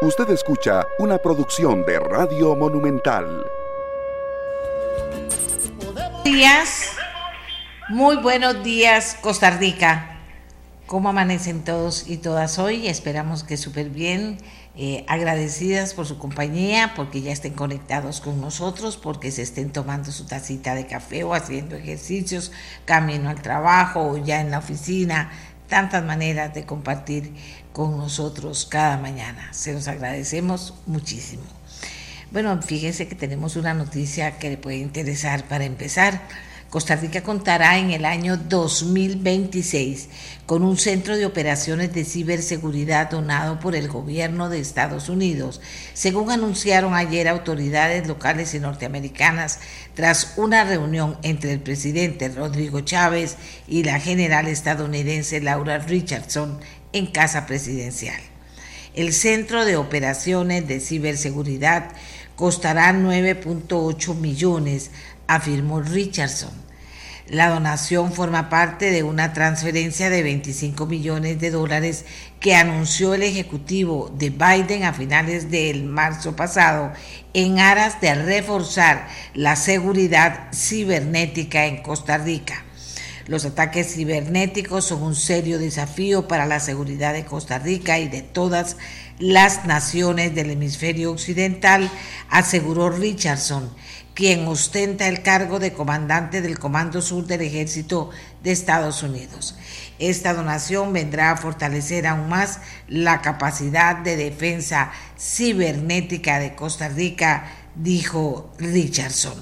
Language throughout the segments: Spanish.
Usted escucha una producción de Radio Monumental. Buenos días, muy buenos días Costa Rica. ¿Cómo amanecen todos y todas hoy? Esperamos que súper bien. Eh, agradecidas por su compañía, porque ya estén conectados con nosotros, porque se estén tomando su tacita de café o haciendo ejercicios, camino al trabajo o ya en la oficina, tantas maneras de compartir con nosotros cada mañana. Se los agradecemos muchísimo. Bueno, fíjense que tenemos una noticia que le puede interesar para empezar. Costa Rica contará en el año 2026 con un centro de operaciones de ciberseguridad donado por el gobierno de Estados Unidos, según anunciaron ayer autoridades locales y norteamericanas tras una reunión entre el presidente Rodrigo Chávez y la general estadounidense Laura Richardson en Casa Presidencial. El Centro de Operaciones de Ciberseguridad costará 9.8 millones afirmó Richardson. La donación forma parte de una transferencia de 25 millones de dólares que anunció el Ejecutivo de Biden a finales del marzo pasado en aras de reforzar la seguridad cibernética en Costa Rica. Los ataques cibernéticos son un serio desafío para la seguridad de Costa Rica y de todas las naciones del hemisferio occidental, aseguró Richardson quien ostenta el cargo de comandante del Comando Sur del Ejército de Estados Unidos. Esta donación vendrá a fortalecer aún más la capacidad de defensa cibernética de Costa Rica, dijo Richardson.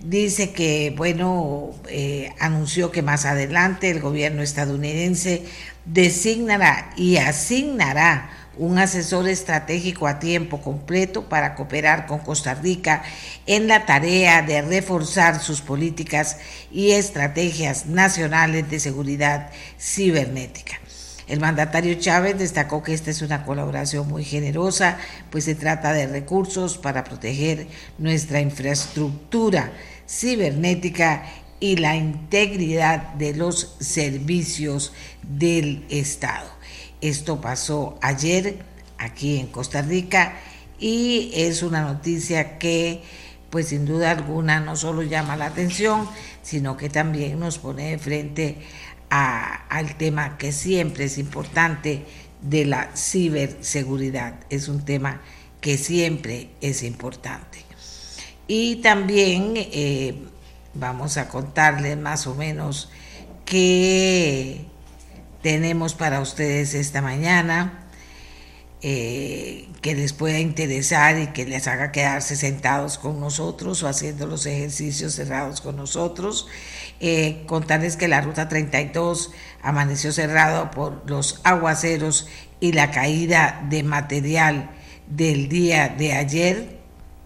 Dice que, bueno, eh, anunció que más adelante el gobierno estadounidense designará y asignará un asesor estratégico a tiempo completo para cooperar con Costa Rica en la tarea de reforzar sus políticas y estrategias nacionales de seguridad cibernética. El mandatario Chávez destacó que esta es una colaboración muy generosa, pues se trata de recursos para proteger nuestra infraestructura cibernética y la integridad de los servicios del Estado. Esto pasó ayer aquí en Costa Rica y es una noticia que pues sin duda alguna no solo llama la atención, sino que también nos pone de frente al tema que siempre es importante de la ciberseguridad. Es un tema que siempre es importante. Y también eh, vamos a contarles más o menos qué tenemos para ustedes esta mañana, eh, que les pueda interesar y que les haga quedarse sentados con nosotros o haciendo los ejercicios cerrados con nosotros. Eh, contarles que la ruta 32 amaneció cerrado por los aguaceros y la caída de material del día de ayer,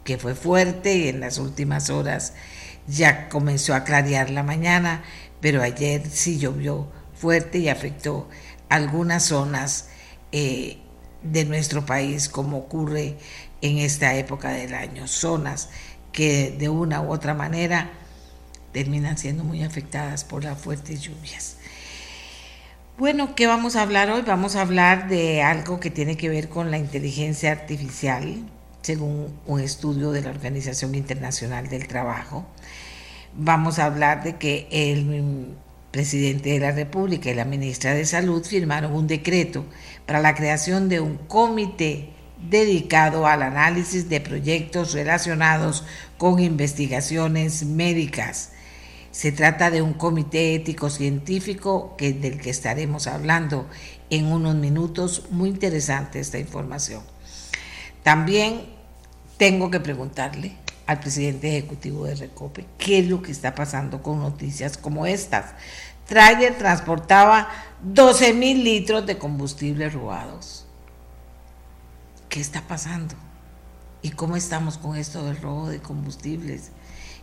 que fue fuerte y en las últimas horas ya comenzó a clarear la mañana, pero ayer sí llovió fuerte y afectó algunas zonas eh, de nuestro país, como ocurre en esta época del año. Zonas que de una u otra manera terminan siendo muy afectadas por las fuertes lluvias. Bueno, ¿qué vamos a hablar hoy? Vamos a hablar de algo que tiene que ver con la inteligencia artificial, según un estudio de la Organización Internacional del Trabajo. Vamos a hablar de que el presidente de la República y la ministra de Salud firmaron un decreto para la creación de un comité dedicado al análisis de proyectos relacionados con investigaciones médicas. Se trata de un comité ético científico que, del que estaremos hablando en unos minutos. Muy interesante esta información. También tengo que preguntarle al presidente ejecutivo de Recope qué es lo que está pasando con noticias como estas. Trailer transportaba 12 mil litros de combustible robados. ¿Qué está pasando? ¿Y cómo estamos con esto del robo de combustibles?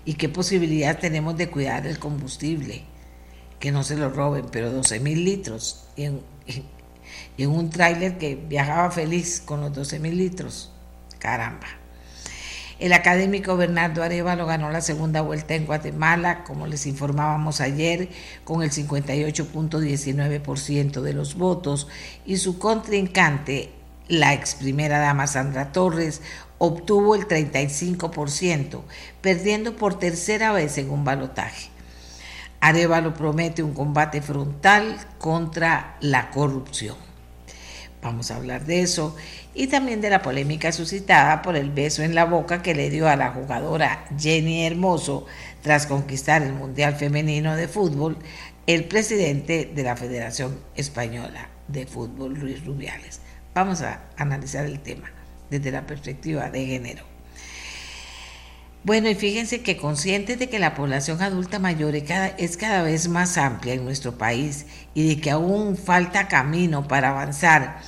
¿Y qué posibilidad tenemos de cuidar el combustible? Que no se lo roben, pero 12 mil litros. Y en, en un tráiler que viajaba feliz con los 12 mil litros. Caramba. El académico Bernardo Arevalo ganó la segunda vuelta en Guatemala, como les informábamos ayer, con el 58.19% de los votos y su contrincante la ex primera dama Sandra Torres obtuvo el 35%, perdiendo por tercera vez en un balotaje. Arevalo promete un combate frontal contra la corrupción. Vamos a hablar de eso y también de la polémica suscitada por el beso en la boca que le dio a la jugadora Jenny Hermoso tras conquistar el Mundial Femenino de Fútbol el presidente de la Federación Española de Fútbol, Luis Rubiales. Vamos a analizar el tema desde la perspectiva de género. Bueno, y fíjense que conscientes de que la población adulta mayor es cada, vez más amplia en nuestro país y de que aún falta camino para avanzar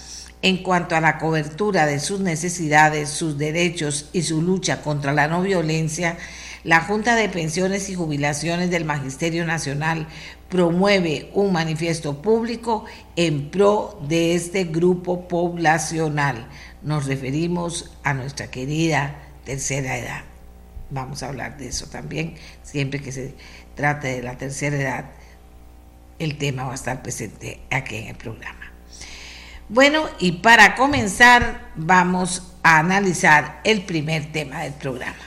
en cuanto a la cobertura de sus necesidades, sus derechos y su lucha contra la no violencia, la Junta de Pensiones y Jubilaciones del Magisterio Nacional promueve un manifiesto público en pro de este grupo poblacional. Nos referimos a nuestra querida tercera edad. Vamos a hablar de eso también. Siempre que se trate de la tercera edad, el tema va a estar presente aquí en el programa. Bueno, y para comenzar, vamos a analizar el primer tema del programa.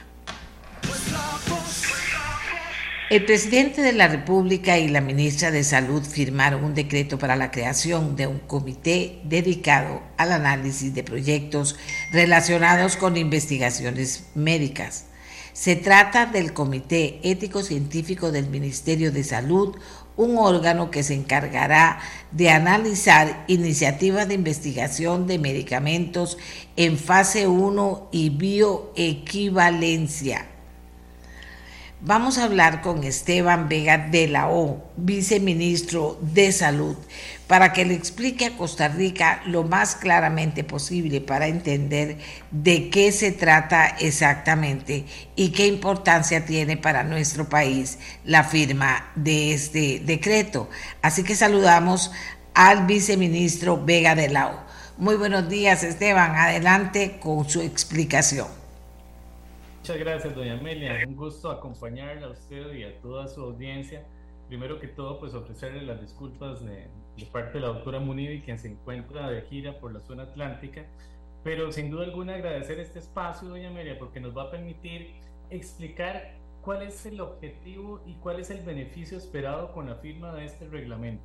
El presidente de la República y la ministra de Salud firmaron un decreto para la creación de un comité dedicado al análisis de proyectos relacionados con investigaciones médicas. Se trata del Comité Ético Científico del Ministerio de Salud, un órgano que se encargará de analizar iniciativas de investigación de medicamentos en fase 1 y bioequivalencia Vamos a hablar con Esteban Vega de la O, viceministro de Salud, para que le explique a Costa Rica lo más claramente posible para entender de qué se trata exactamente y qué importancia tiene para nuestro país la firma de este decreto. Así que saludamos al viceministro Vega de la O. Muy buenos días, Esteban. Adelante con su explicación. Muchas gracias, doña Amelia. Un gusto acompañarla a usted y a toda su audiencia. Primero que todo, pues ofrecerle las disculpas de, parte de la doctora Munibi, quien se encuentra de gira por la zona atlántica. Pero sin duda alguna agradecer este espacio, doña Amelia, porque nos va a permitir explicar cuál es el objetivo y cuál es el beneficio esperado con la firma de este reglamento.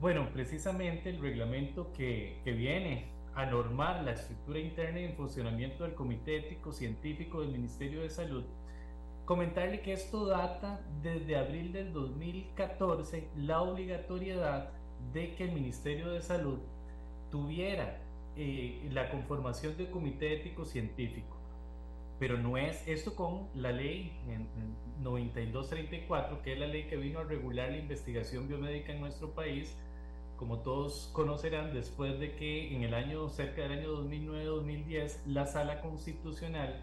Bueno, precisamente el reglamento que, que viene a normar la estructura interna y el funcionamiento del Comité Ético Científico del Ministerio de Salud, comentarle que esto data desde abril del 2014 la obligatoriedad de que el Ministerio de Salud tuviera eh, la conformación del Comité Ético Científico. Pero no es esto con la ley 9234, que es la ley que vino a regular la investigación biomédica en nuestro país, como todos conocerán, después de que en el año, cerca del año 2009-2010, la Sala Constitucional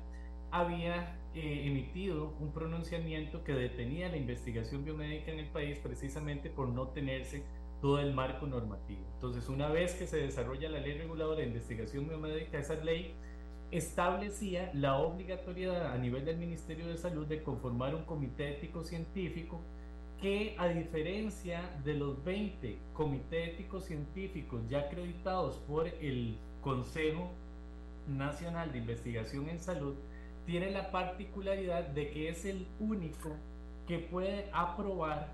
había eh, emitido un pronunciamiento que detenía la investigación biomédica en el país precisamente por no tenerse todo el marco normativo. Entonces, una vez que se desarrolla la ley reguladora de investigación biomédica, esa ley establecía la obligatoriedad a nivel del Ministerio de Salud de conformar un comité ético científico que a diferencia de los 20 comités éticos científicos ya acreditados por el Consejo Nacional de Investigación en Salud, tiene la particularidad de que es el único que puede aprobar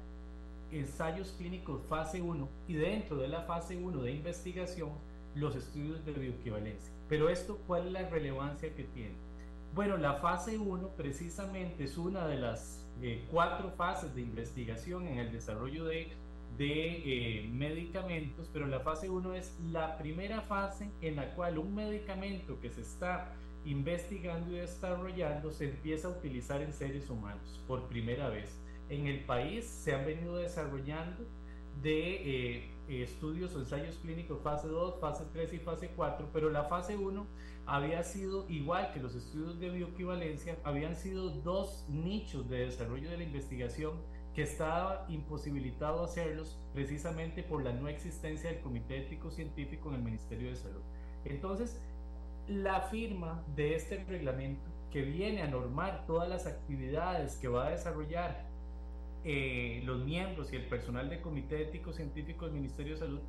ensayos clínicos fase 1 y dentro de la fase 1 de investigación los estudios de bioequivalencia. Pero esto, ¿cuál es la relevancia que tiene? Bueno, la fase 1 precisamente es una de las eh, cuatro fases de investigación en el desarrollo de, de eh, medicamentos, pero la fase 1 es la primera fase en la cual un medicamento que se está investigando y desarrollando se empieza a utilizar en seres humanos por primera vez. En el país se han venido desarrollando de eh, estudios o ensayos clínicos fase 2, fase 3 y fase 4, pero la fase 1 había sido igual que los estudios de bioequivalencia, habían sido dos nichos de desarrollo de la investigación que estaba imposibilitado hacerlos precisamente por la no existencia del Comité Ético Científico en el Ministerio de Salud. Entonces, la firma de este reglamento que viene a normar todas las actividades que va a desarrollar eh, los miembros y el personal del Comité Ético Científico del Ministerio de Salud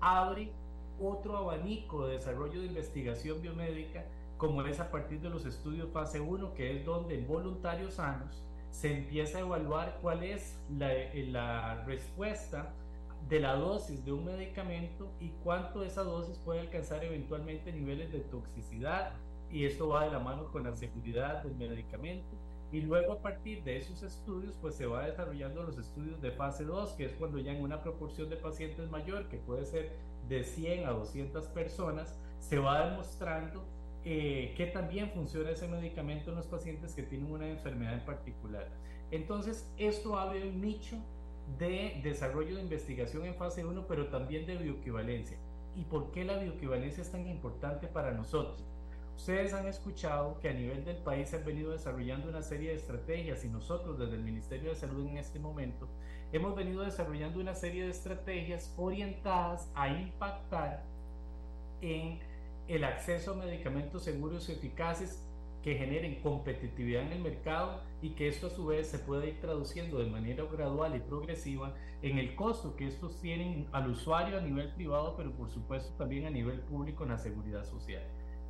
abre otro abanico de desarrollo de investigación biomédica, como es a partir de los estudios fase 1, que es donde en voluntarios sanos se empieza a evaluar cuál es la, la respuesta de la dosis de un medicamento y cuánto esa dosis puede alcanzar eventualmente niveles de toxicidad. Y esto va de la mano con la seguridad del medicamento y luego a partir de esos estudios pues se va desarrollando los estudios de fase 2 que es cuando ya en una proporción de pacientes mayor que puede ser de 100 a 200 personas se va demostrando eh, que también funciona ese medicamento en los pacientes que tienen una enfermedad en particular. Entonces, esto abre un nicho de desarrollo de investigación en fase 1, pero también de bioequivalencia. ¿Y por qué la bioequivalencia es tan importante para nosotros? Ustedes han escuchado que a nivel del país se han venido desarrollando una serie de estrategias y nosotros desde el Ministerio de Salud en este momento hemos venido desarrollando una serie de estrategias orientadas a impactar en el acceso a medicamentos seguros y eficaces que generen competitividad en el mercado y que esto a su vez se pueda ir traduciendo de manera gradual y progresiva en el costo que estos tienen al usuario a nivel privado, pero por supuesto también a nivel público en la seguridad social.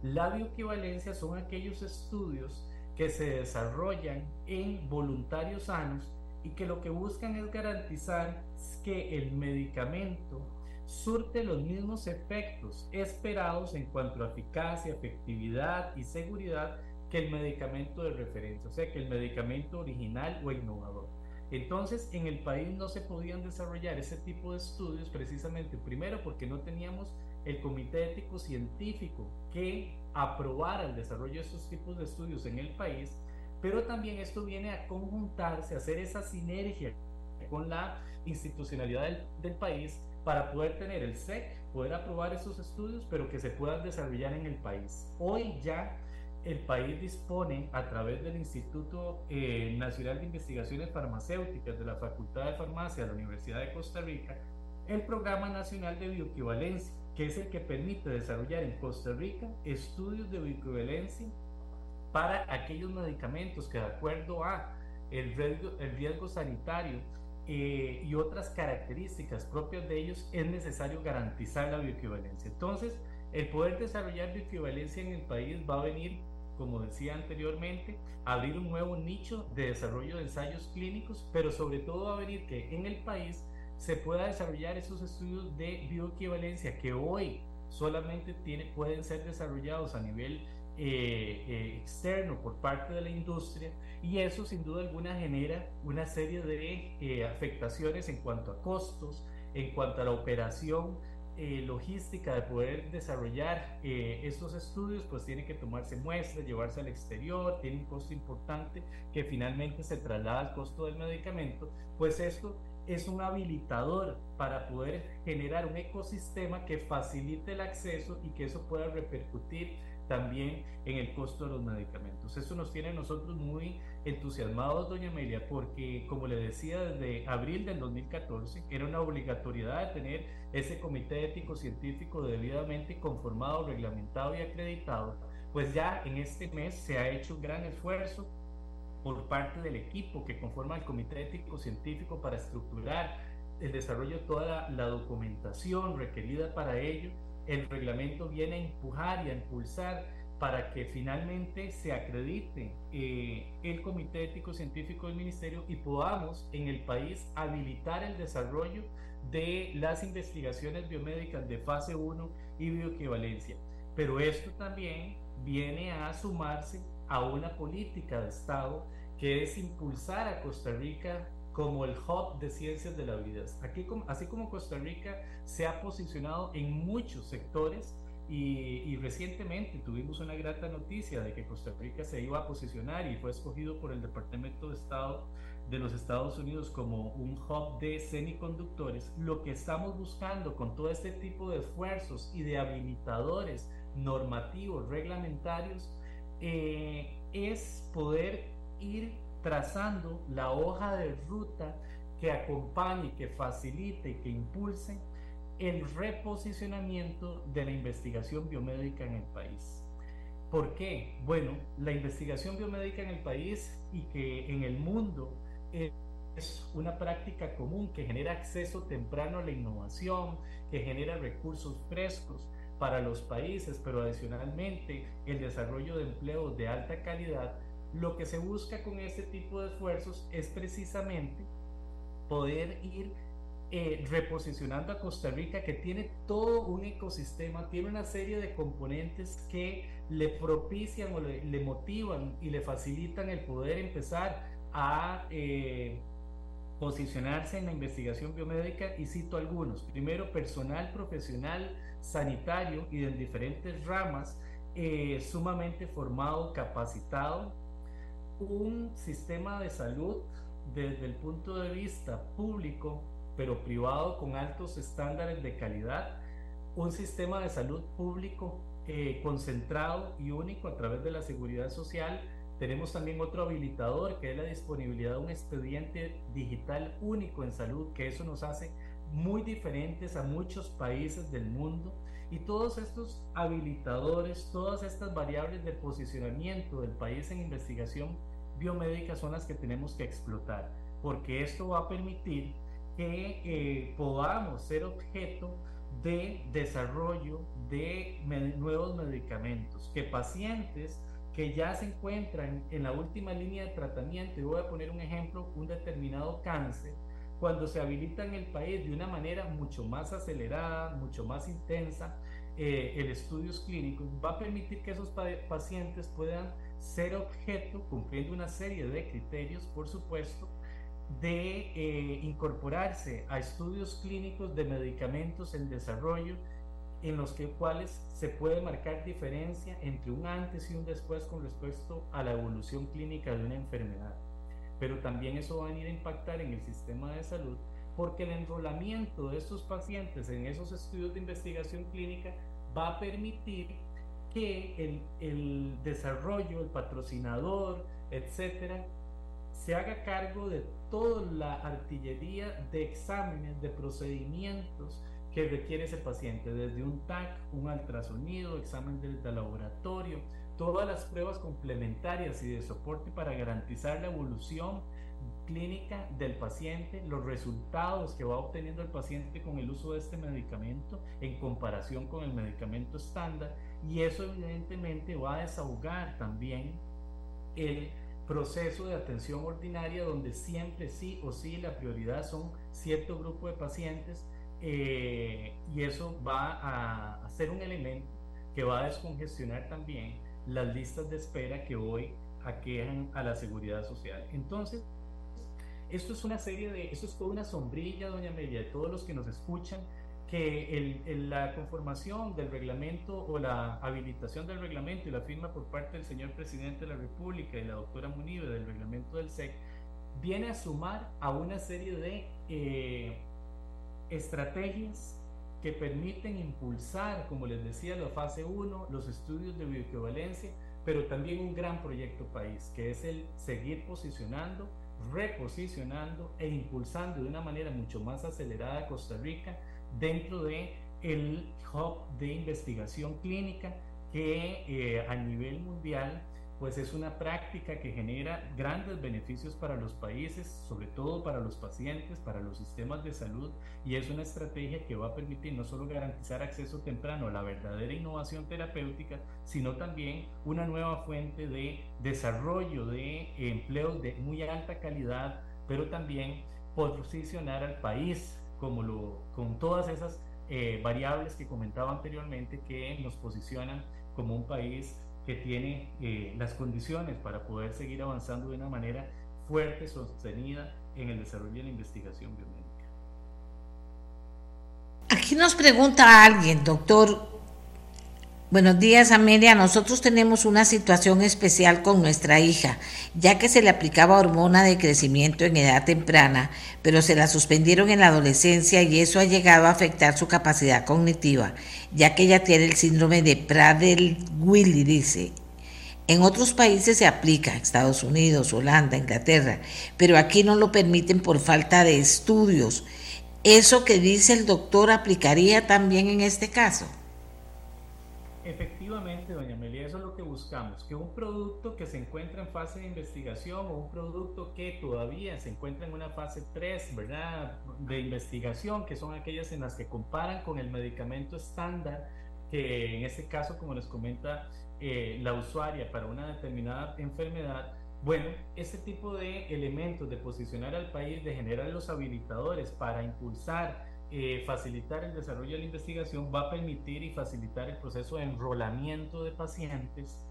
La bioequivalencia son aquellos estudios que se desarrollan en voluntarios sanos y que lo que buscan es garantizar que el medicamento surte los mismos efectos esperados en cuanto a eficacia, efectividad y seguridad que el medicamento de referencia, o sea, que el medicamento original o innovador. Entonces, en el país no se podían desarrollar ese tipo de estudios precisamente, primero porque no teníamos el comité ético científico que aprobara el desarrollo de esos tipos de estudios en el país, pero también esto viene a conjuntarse, a hacer esa sinergia con la institucionalidad del, país para poder tener el SEC, poder aprobar esos estudios, pero que se puedan desarrollar en el país. Hoy ya el país dispone a través del Instituto eh, Nacional de Investigaciones Farmacéuticas de la Facultad de Farmacia de la Universidad de Costa Rica el Programa Nacional de Bioequivalencia, que es el que permite desarrollar en Costa Rica estudios de bioequivalencia para aquellos medicamentos que de acuerdo a el riesgo, el riesgo sanitario eh, y otras características propias de ellos es necesario garantizar la bioequivalencia. Entonces, el poder desarrollar bioequivalencia en el país va a venir como decía anteriormente, abrir un nuevo nicho de desarrollo de ensayos clínicos, pero sobre todo va a venir que en el país se pueda desarrollar esos estudios de bioequivalencia que hoy solamente tiene, pueden ser desarrollados a nivel eh, eh, externo por parte de la industria y eso sin duda alguna genera una serie de eh, afectaciones en cuanto a costos, en cuanto a la operación logística de poder desarrollar estos estudios, pues tiene que tomarse muestras, llevarse al exterior, tiene un costo importante que finalmente se traslada al costo del medicamento, pues esto es un habilitador para poder generar un ecosistema que facilite el acceso y que eso pueda repercutir también en el costo de los medicamentos. Eso nos tiene a nosotros muy entusiasmados, doña Amelia, porque como le decía, desde abril del 2014 era una obligatoriedad de tener ese comité ético científico debidamente conformado, reglamentado y acreditado, pues ya en este mes se ha hecho un gran esfuerzo por parte del equipo que conforma el comité ético científico para estructurar el desarrollo de toda la documentación requerida para ello el reglamento viene a empujar y a impulsar para que finalmente se acredite eh, el Comité Ético Científico del Ministerio y podamos en el país habilitar el desarrollo de las investigaciones biomédicas de fase 1 y bioequivalencia. Pero esto también viene a sumarse a una política de Estado que es impulsar a Costa Rica como el hub de ciencias de la vida. Aquí, así como Costa Rica se ha posicionado en muchos sectores y, recientemente tuvimos una grata noticia de que Costa Rica se iba a posicionar y fue escogido por el Departamento de Estado de los Estados Unidos como un hub de semiconductores, lo que estamos buscando con todo este tipo de esfuerzos y de habilitadores normativos, reglamentarios, eh, es poder ir trazando la hoja de ruta que acompañe, que facilite que impulse el reposicionamiento de la investigación biomédica en el país. ¿Por qué? Bueno, la investigación biomédica en el país y que en el mundo es una práctica común que genera acceso temprano a la innovación, que genera recursos frescos para los países, pero adicionalmente el desarrollo de empleos de alta calidad, lo que se busca con este tipo de esfuerzos es precisamente poder ir eh, reposicionando a Costa Rica, que tiene todo un ecosistema, tiene una serie de componentes que le propician o le, motivan y le facilitan el poder empezar a eh, posicionarse en la investigación biomédica y cito algunos. Primero, personal profesional sanitario y de diferentes ramas, eh, sumamente formado, capacitado, un sistema de salud desde el punto de vista público, pero privado con altos estándares de calidad, un sistema de salud público eh, concentrado y único a través de la seguridad social, tenemos también otro habilitador que es la disponibilidad de un expediente digital único en salud, que eso nos hace muy diferentes a muchos países del mundo. Y todos estos habilitadores, todas estas variables de posicionamiento del país en investigación biomédica son las que tenemos que explotar, porque esto va a permitir que eh, podamos ser objeto de desarrollo de nuevos medicamentos, que pacientes que ya se encuentran en la última línea de tratamiento, y voy a poner un ejemplo, un determinado cáncer, cuando se habilita en el país de una manera mucho más acelerada, mucho más intensa, eh, el estudios clínicos va a permitir que esos pacientes puedan ser objeto, cumpliendo una serie de criterios, por supuesto, de eh, incorporarse a estudios clínicos de medicamentos en desarrollo en los cuales se puede marcar diferencia entre un antes y un después con respecto a la evolución clínica de una enfermedad. Pero también eso va a venir a impactar en el sistema de salud porque el enrolamiento de estos pacientes en esos estudios de investigación clínica va a permitir que el, el desarrollo, el patrocinador, etcétera, se haga cargo de toda la artillería de exámenes, de procedimientos que requiere ese paciente, desde un TAC, un ultrasonido, examen de, laboratorio, todas las pruebas complementarias y de soporte para garantizar la evolución clínica del paciente, los resultados que va obteniendo el paciente con el uso de este medicamento en comparación con el medicamento estándar y eso evidentemente va a desahogar también el proceso de atención ordinaria donde siempre sí o sí la prioridad son cierto grupo de pacientes eh, y eso va a, ser un elemento que va a descongestionar también las listas de espera que hoy aquejan a la seguridad social. Entonces, esto es una serie de, esto es toda una sombrilla, doña Media, de todos los que nos escuchan, que el, la conformación del reglamento o la habilitación del reglamento y la firma por parte del señor presidente de la República y la doctora Munive del reglamento del SEC viene a sumar a una serie de eh, estrategias que permiten impulsar, como les decía, la fase 1, los estudios de bioequivalencia, pero también un gran proyecto país, que es el seguir posicionando, reposicionando e impulsando de una manera mucho más acelerada a Costa Rica dentro de el hub de investigación clínica que eh, a nivel mundial pues es una práctica que genera grandes beneficios para los países, sobre todo para los pacientes, para los sistemas de salud, y es una estrategia que va a permitir no solo garantizar acceso temprano a la verdadera innovación terapéutica, sino también una nueva fuente de desarrollo de empleos de muy alta calidad, pero también posicionar al país como lo, con todas esas eh, variables que comentaba anteriormente que nos posicionan como un país que tiene eh, las condiciones para poder seguir avanzando de una manera fuerte, sostenida en el desarrollo de la investigación biomédica. Aquí nos pregunta alguien, doctor, Buenos días, Amelia. Nosotros tenemos una situación especial con nuestra hija, ya que se le aplicaba hormona de crecimiento en edad temprana, pero se la suspendieron en la adolescencia y eso ha llegado a afectar su capacidad cognitiva, ya que ella tiene el síndrome de Prader-Willi, dice. En otros países se aplica, Estados Unidos, Holanda, Inglaterra, pero aquí no lo permiten por falta de estudios. ¿Eso que dice el doctor aplicaría también en este caso? Efectivamente, doña Amelia, eso es lo que buscamos, que un producto que se encuentra en fase de investigación o un producto que todavía se encuentra en una fase 3, ¿verdad? De investigación, que son aquellas en las que comparan con el medicamento estándar, que en este caso, como les comenta eh, la usuaria para una determinada enfermedad, bueno, este tipo de elementos de posicionar al país, de generar los habilitadores para impulsar eh, facilitar el desarrollo de la investigación va a permitir y facilitar el proceso de enrolamiento de pacientes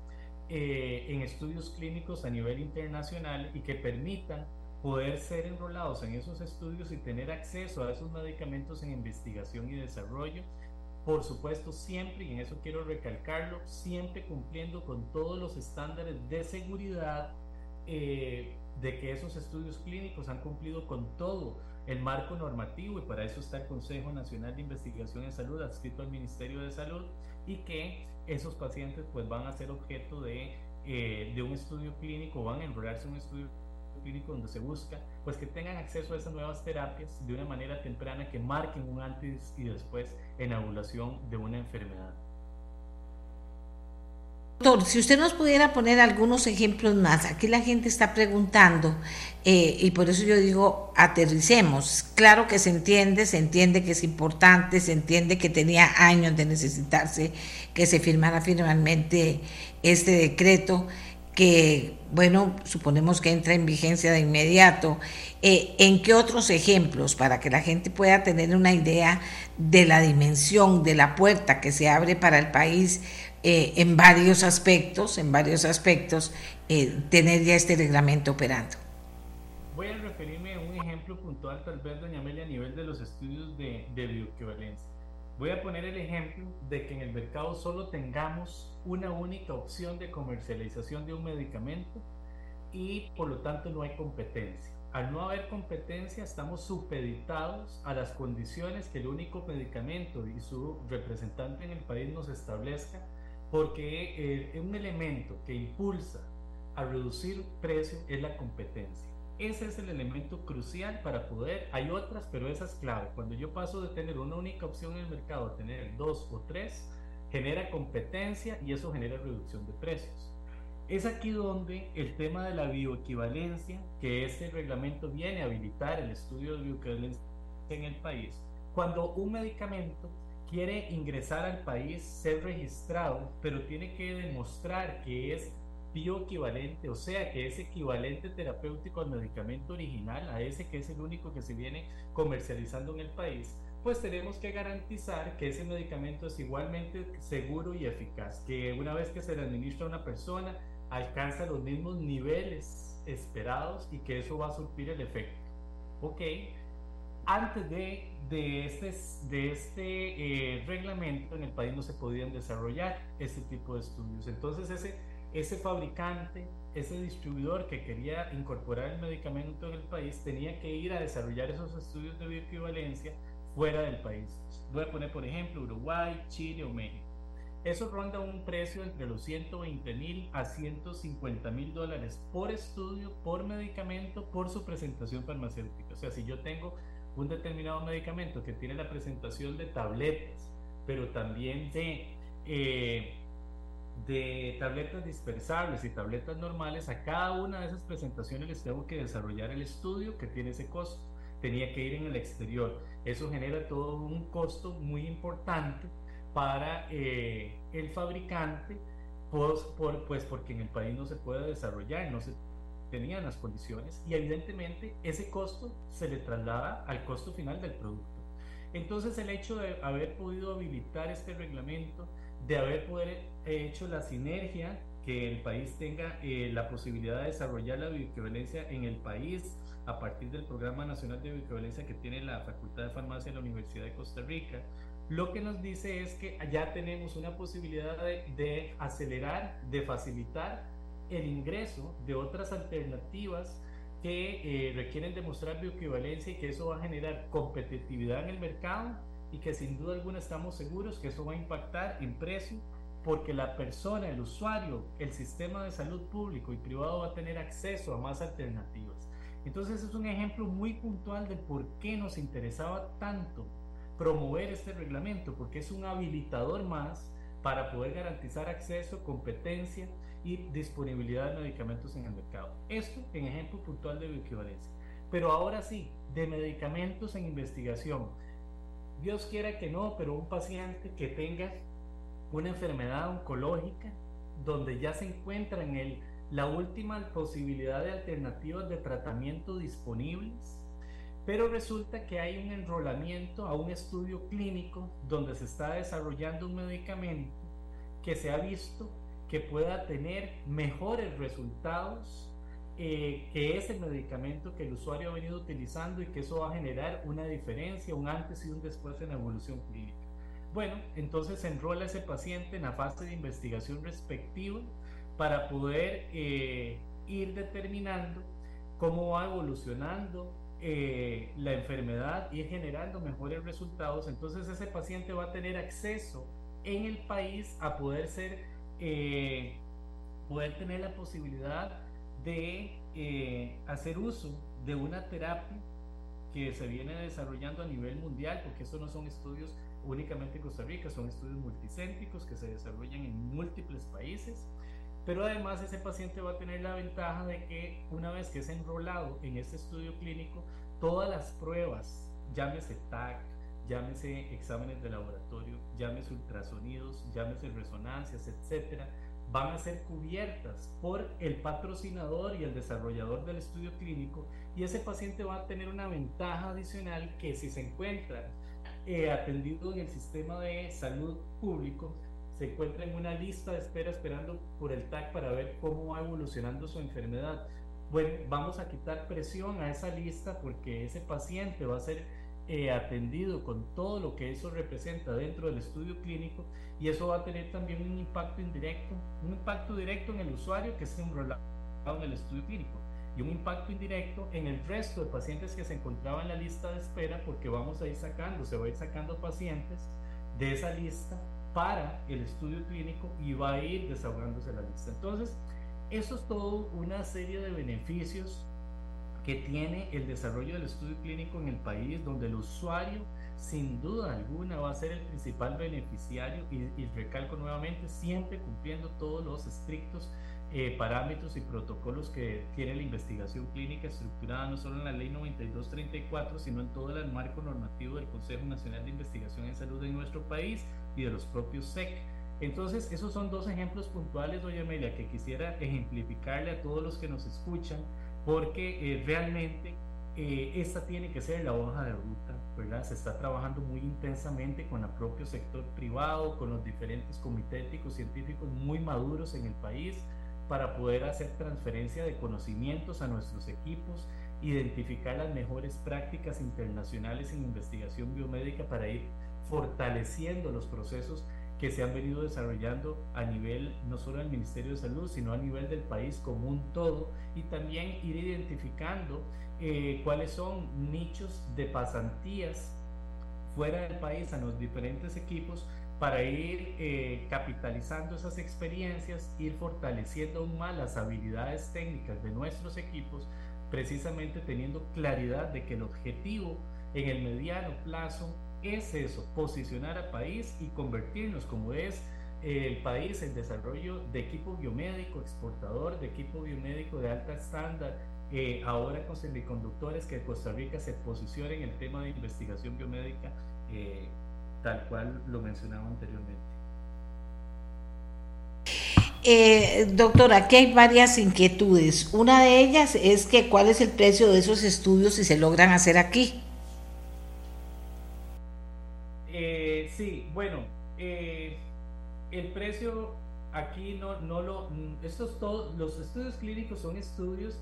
eh, en estudios clínicos a nivel internacional y que permitan poder ser enrolados en esos estudios y tener acceso a esos medicamentos en investigación y desarrollo. Por supuesto, siempre, y en eso quiero recalcarlo, siempre cumpliendo con todos los estándares de seguridad eh, de que esos estudios clínicos han cumplido con todo el marco normativo y para eso está el Consejo Nacional de Investigación en Salud adscrito al Ministerio de Salud y que esos pacientes pues van a ser objeto de, eh, de un estudio clínico, van a enrolarse en un estudio clínico donde se busca pues que tengan acceso a esas nuevas terapias de una manera temprana que marquen un antes y después en la evaluación de una enfermedad. Doctor, si usted nos pudiera poner algunos ejemplos más, aquí la gente está preguntando eh, y por eso yo digo aterricemos. Claro que se entiende, se entiende que es importante, se entiende que tenía años de necesitarse que se firmara finalmente este decreto que, bueno, suponemos que entra en vigencia de inmediato. Eh, ¿En qué otros ejemplos, para que la gente pueda tener una idea de la dimensión, de la puerta que se abre para el país? Eh, en varios aspectos, en varios aspectos, eh, tener ya este reglamento operando. Voy a referirme a un ejemplo puntual, tal vez, doña Amelia, a nivel de los estudios de, de bioequivalencia. Voy a poner el ejemplo de que en el mercado solo tengamos una única opción de comercialización de un medicamento y por lo tanto no hay competencia. Al no haber competencia estamos supeditados a las condiciones que el único medicamento y su representante en el país nos establezca porque eh, un elemento que impulsa a reducir precio es la competencia. Ese es el elemento crucial para poder, hay otras, pero esa es clave. Cuando yo paso de tener una única opción en el mercado a tener dos o tres, genera competencia y eso genera reducción de precios. Es aquí donde el tema de la bioequivalencia, que este reglamento viene a habilitar el estudio de bioequivalencia en el país, cuando un medicamento quiere ingresar al país, ser registrado, pero tiene que demostrar que es bioequivalente, o sea, que es equivalente terapéutico al medicamento original, a ese que es el único que se viene comercializando en el país, pues tenemos que garantizar que ese medicamento es igualmente seguro y eficaz, que una vez que se le administra a una persona alcanza los mismos niveles esperados y que eso va a surtir el efecto. Ok, antes de, de este, de este eh, reglamento en el país no se podían desarrollar este tipo de estudios. Entonces ese, ese fabricante, ese distribuidor que quería incorporar el medicamento en el país tenía que ir a desarrollar esos estudios de bioequivalencia fuera del país. Voy a poner por ejemplo Uruguay, Chile o México. Eso ronda un precio entre los 120 mil a 150 mil dólares por estudio, por medicamento, por su presentación farmacéutica. O sea, si yo tengo un determinado medicamento que tiene la presentación de tabletas, pero también de, eh, de tabletas dispersables y tabletas normales, a cada una de esas presentaciones les tengo que desarrollar el estudio que tiene ese costo. Tenía que ir en el exterior. Eso genera todo un costo muy importante para eh, el fabricante, pues, pues porque en el país no se puede desarrollar, no se tenían las condiciones y evidentemente ese costo se le traslada al costo final del producto. Entonces el hecho de haber podido habilitar este reglamento, de haber poder hecho la sinergia, que el país tenga eh, la posibilidad de desarrollar la bioequivalencia en el país a partir del Programa Nacional de Bioequivalencia que tiene la Facultad de Farmacia de la Universidad de Costa Rica, lo que nos dice es que ya tenemos una posibilidad de, de acelerar, de facilitar el ingreso de otras alternativas que eh, requieren demostrar bioequivalencia y que eso va a generar competitividad en el mercado y que sin duda alguna estamos seguros que eso va a impactar en precio porque la persona, el usuario, el sistema de salud público y privado va a tener acceso a más alternativas. Entonces es un ejemplo muy puntual de por qué nos interesaba tanto promover este reglamento, porque es un habilitador más para poder garantizar acceso, competencia y disponibilidad de medicamentos en el mercado. Esto en ejemplo puntual de bioequivalencia. Pero ahora sí, de medicamentos en investigación. Dios quiera que no, pero un paciente que tenga una enfermedad oncológica donde ya se encuentra en el, la última posibilidad de alternativas de tratamiento disponibles, pero resulta que hay un enrolamiento a un estudio clínico donde se está desarrollando un medicamento que se ha visto que pueda tener mejores resultados eh, que ese medicamento que el usuario ha venido utilizando y que eso va a generar una diferencia, un antes y un después en la evolución clínica. Bueno, entonces se enrola ese paciente en la fase de investigación respectiva para poder eh, ir determinando cómo va evolucionando eh, la enfermedad y generando mejores resultados. Entonces ese paciente va a tener acceso en el país a poder ser, eh, poder tener la posibilidad de hacer uso de una terapia que se viene desarrollando a nivel mundial, porque estos no son estudios únicamente en Costa Rica, son estudios multicéntricos que se desarrollan en múltiples países, pero además ese paciente va a tener la ventaja de que una vez que es enrolado en este estudio clínico, todas las pruebas, llámese TAC, llámese exámenes de laboratorio, llámese ultrasonidos, llámese resonancias, etcétera, van a ser cubiertas por el patrocinador y el desarrollador del estudio clínico y ese paciente va a tener una ventaja adicional que si se encuentra eh, atendido en el sistema de salud público, se encuentra en una lista de espera esperando por el TAC para ver cómo va evolucionando su enfermedad. Bueno, vamos a quitar presión a esa lista porque ese paciente va a ser eh, atendido con todo lo que eso representa dentro del estudio clínico y eso va a tener también un impacto indirecto, un impacto directo en el usuario que esté enrolado en el estudio clínico y un impacto indirecto en el resto de pacientes que se encontraban en la lista de espera porque vamos a ir sacando, se va a ir sacando pacientes de esa lista para el estudio clínico y va a ir desahogándose la lista. Entonces, eso es todo una serie de beneficios que tiene el desarrollo del estudio clínico en el país, donde el usuario sin duda alguna va a ser el principal beneficiario y, y recalco nuevamente, siempre cumpliendo todos los estrictos eh, parámetros y protocolos que tiene la investigación clínica estructurada no solo en la ley 9234, sino en todo el marco normativo del Consejo Nacional de Investigación en Salud de nuestro país y de los propios SEC. Entonces, esos son dos ejemplos puntuales, doña Amelia, que quisiera ejemplificarle a todos los que nos escuchan, porque eh, realmente eh, esta tiene que ser la hoja de ruta, ¿verdad? Se está trabajando muy intensamente con el propio sector privado, con los diferentes comités éticos científicos muy maduros en el país, para poder hacer transferencia de conocimientos a nuestros equipos, identificar las mejores prácticas internacionales en investigación biomédica para ir fortaleciendo los procesos que se han venido desarrollando a nivel no solo del Ministerio de Salud, sino a nivel del país como un todo, y también ir identificando eh, cuáles son nichos de pasantías fuera del país a los diferentes equipos para ir eh, capitalizando esas experiencias, ir fortaleciendo aún más las habilidades técnicas de nuestros equipos, precisamente teniendo claridad de que el objetivo en el mediano plazo es eso, posicionar al país y convertirnos como es eh, el país en desarrollo de equipo biomédico, exportador de equipo biomédico de alta estándar, eh, ahora con semiconductores que Costa Rica se posicione en el tema de investigación biomédica tal cual lo mencionaba anteriormente. Eh, doctora, aquí hay varias inquietudes. Una de ellas es que cuál es el precio de esos estudios si se logran hacer aquí. Eh, sí, bueno, eh, el precio aquí no, no lo, estos todos, los estudios clínicos son estudios,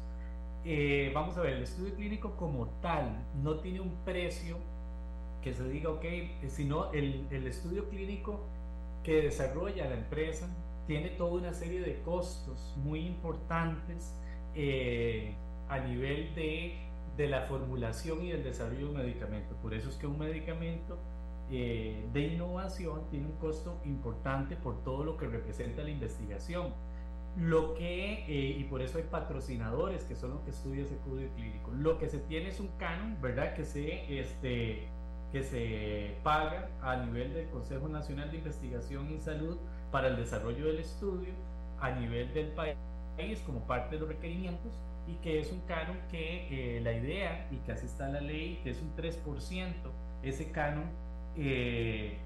vamos a ver, el estudio clínico como tal no tiene un precio que se diga, ok, sino el, el estudio clínico que desarrolla la empresa tiene toda una serie de costos muy importantes eh, a nivel de, de, la formulación y del desarrollo de un medicamento. Por eso es que un medicamento eh, de innovación tiene un costo importante por todo lo que representa la investigación. Lo que, eh, y por eso hay patrocinadores que son los que estudian ese estudio clínico. Lo que se tiene es un canon, ¿verdad? Que se, este, que se paga a nivel del Consejo Nacional de Investigación y Salud para el desarrollo del estudio a nivel del país como parte de los requerimientos y que es un canon que eh, la idea, y que así está la ley, que es un 3%, ese canon eh,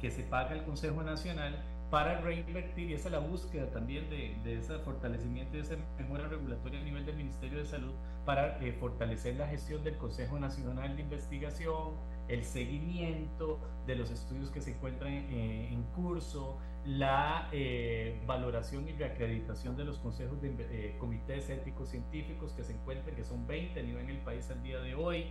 que se paga al Consejo Nacional para reinvertir, y esa es la búsqueda también de, de ese fortalecimiento y esa mejora regulatoria a nivel del Ministerio de Salud para eh, fortalecer la gestión del Consejo Nacional de Investigación, el seguimiento de los estudios que se encuentran en curso, la eh, valoración y reacreditación de los consejos de eh, comités éticos científicos que se encuentran, que son 20 a nivel en el país al día de hoy,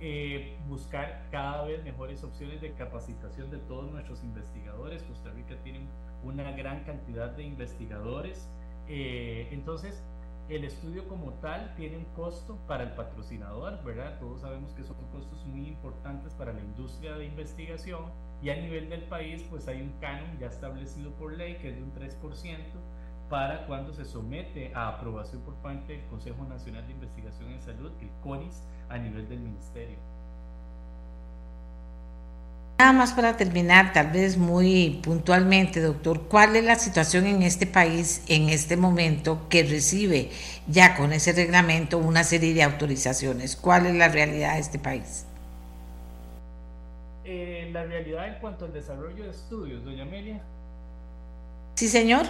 eh, buscar cada vez mejores opciones de capacitación de todos nuestros investigadores. Costa Rica tiene una gran cantidad de investigadores. entonces, el estudio como tal tiene un costo para el patrocinador, ¿verdad? Todos sabemos que son costos muy importantes para la industria de investigación y a nivel del país, pues hay un canon ya establecido por ley que es de un 3% para cuando se somete a aprobación por parte del Consejo Nacional de Investigación en Salud, el CONIS, a nivel del Ministerio. Nada más para terminar, tal vez muy puntualmente, doctor, ¿cuál es la situación en este país en este momento que recibe ya con ese reglamento una serie de autorizaciones? ¿Cuál es la realidad de este país? Eh, la realidad en cuanto al desarrollo de estudios, doña Amelia. Sí, señor.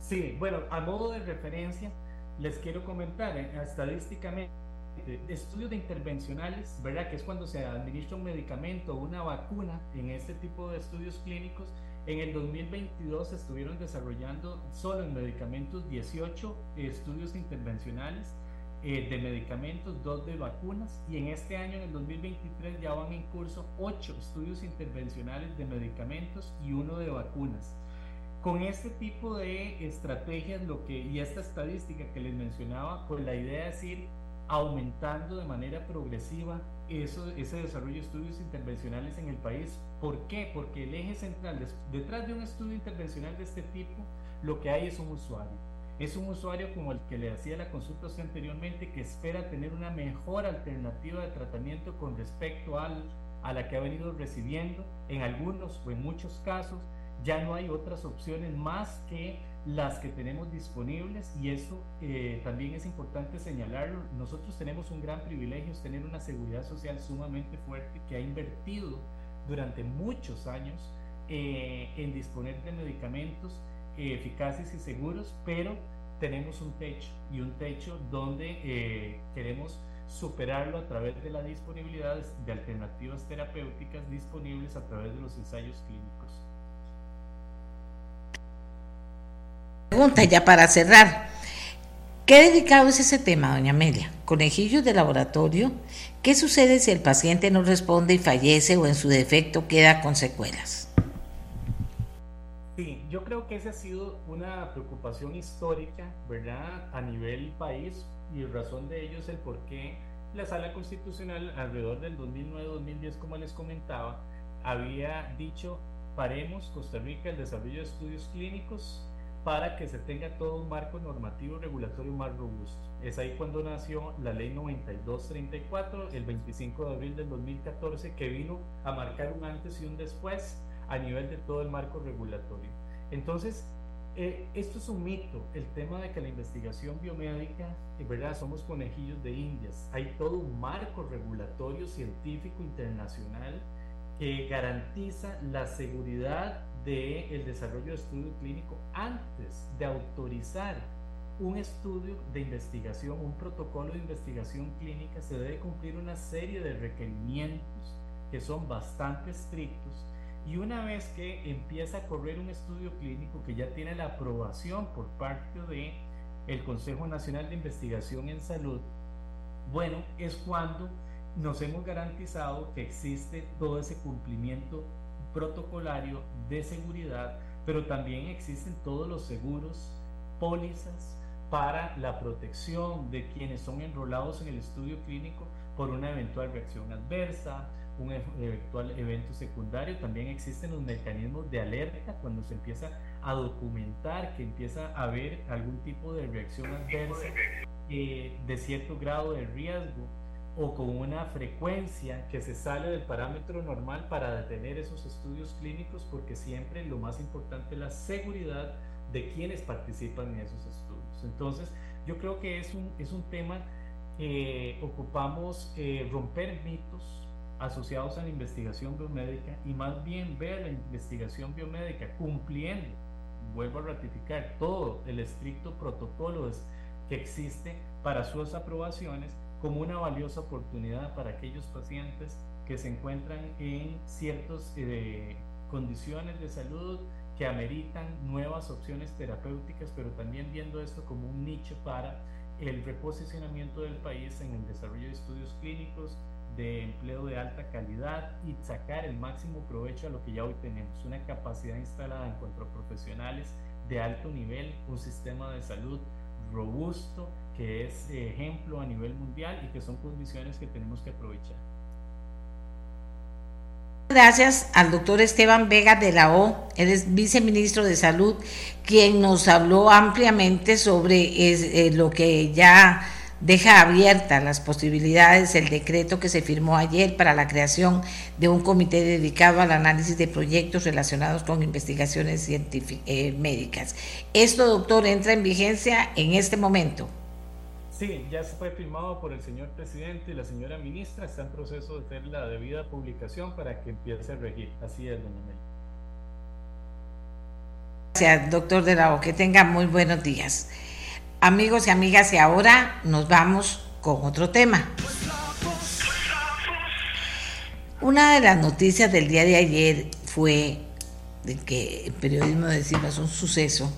Sí, bueno, a modo de referencia, les quiero comentar eh, estadísticamente estudios de intervencionales, ¿verdad? Que es cuando se administra un medicamento o una vacuna en este tipo de estudios clínicos. En el 2022 estuvieron desarrollando solo en medicamentos 18 estudios intervencionales eh, de medicamentos, dos de vacunas y en este año, en el 2023, ya van en curso ocho estudios intervencionales de medicamentos y uno de vacunas. Con este tipo de estrategias lo que, y esta estadística que les mencionaba, pues la idea es ir aumentando de manera progresiva eso, ese desarrollo de estudios intervencionales en el país. ¿Por qué? Porque el eje central, detrás de un estudio intervencional de este tipo, lo que hay es un usuario es un usuario como el que le hacía la consulta anteriormente que espera tener una mejor alternativa de tratamiento con respecto al, a la que ha venido recibiendo. En algunos o en muchos casos ya no hay otras opciones más que las que tenemos disponibles y eso eh, también es importante señalarlo. Nosotros tenemos un gran privilegio, es tener una seguridad social sumamente fuerte que ha invertido durante muchos años eh, en disponer de medicamentos eficaces y seguros, pero tenemos un techo y un techo donde eh, queremos superarlo a través de la disponibilidad de alternativas terapéuticas disponibles a través de los ensayos clínicos. Pregunta ya para cerrar. ¿Qué dedicado es ese tema, doña Amelia? Conejillos de laboratorio. ¿Qué sucede si el paciente no responde y fallece o en su defecto queda con secuelas? Sí, yo creo que esa ha sido una preocupación histórica, ¿verdad? A nivel país y razón de ello es el por qué la Sala Constitucional alrededor del 2009-2010, como les comentaba, había dicho, paremos Costa Rica el desarrollo de estudios clínicos para que se tenga todo un marco normativo regulatorio más robusto. Es ahí cuando nació la ley 9234, el 25 de abril del 2014, que vino a marcar un antes y un después a nivel de todo el marco regulatorio. Entonces, eh, esto es un mito, el tema de que la investigación biomédica, en verdad, somos conejillos de indias. Hay todo un marco regulatorio científico internacional que garantiza la seguridad del desarrollo de estudio clínico antes de autorizar un estudio de investigación, un protocolo de investigación clínica, se debe cumplir una serie de requerimientos que son bastante estrictos. Y una vez que empieza a correr un estudio clínico que ya tiene la aprobación por parte de el Consejo Nacional de Investigación en Salud, bueno, es cuando nos hemos garantizado que existe todo ese cumplimiento protocolario de seguridad, pero también existen todos los seguros, pólizas para la protección de quienes son enrolados en el estudio clínico por una eventual reacción adversa, un eventual evento secundario. También existen los mecanismos de alerta cuando se empieza a documentar que empieza a haber algún tipo de reacción adversa eh, de cierto grado de riesgo o con una frecuencia que se sale del parámetro normal para detener esos estudios clínicos porque siempre lo más importante es la seguridad de quienes participan en esos estudios. Entonces, yo creo que es un, es un tema que ocupamos eh, romper mitos asociados a la investigación biomédica y más bien ver la investigación biomédica cumpliendo, vuelvo a ratificar, todo el estricto protocolo que existe para sus aprobaciones como una valiosa oportunidad para aquellos pacientes que se encuentran en ciertas eh, condiciones de salud que ameritan nuevas opciones terapéuticas, pero también viendo esto como un nicho para el reposicionamiento del país en el desarrollo de estudios clínicos, de empleo de alta calidad y sacar el máximo provecho a lo que ya hoy tenemos, una capacidad instalada en cuanto a profesionales de alto nivel, un sistema de salud robusto que es ejemplo a nivel mundial y que son condiciones que tenemos que aprovechar. Gracias al doctor Esteban Vega de la O, él es viceministro de Salud, quien nos habló ampliamente sobre eh, lo que ya deja abiertas las posibilidades el decreto que se firmó ayer para la creación de un comité dedicado al análisis de proyectos relacionados con investigaciones eh, médicas. Esto, doctor, entra en vigencia en este momento. Sí, ya fue firmado por el señor presidente y la señora ministra. Está en proceso de hacer la debida publicación para que empiece a regir. Así es, doña Mel. Gracias, doctor de la O. Que tenga muy buenos días. Amigos y amigas, y ahora nos vamos con otro tema. Una de las noticias del día de ayer fue de que el periodismo decimos un suceso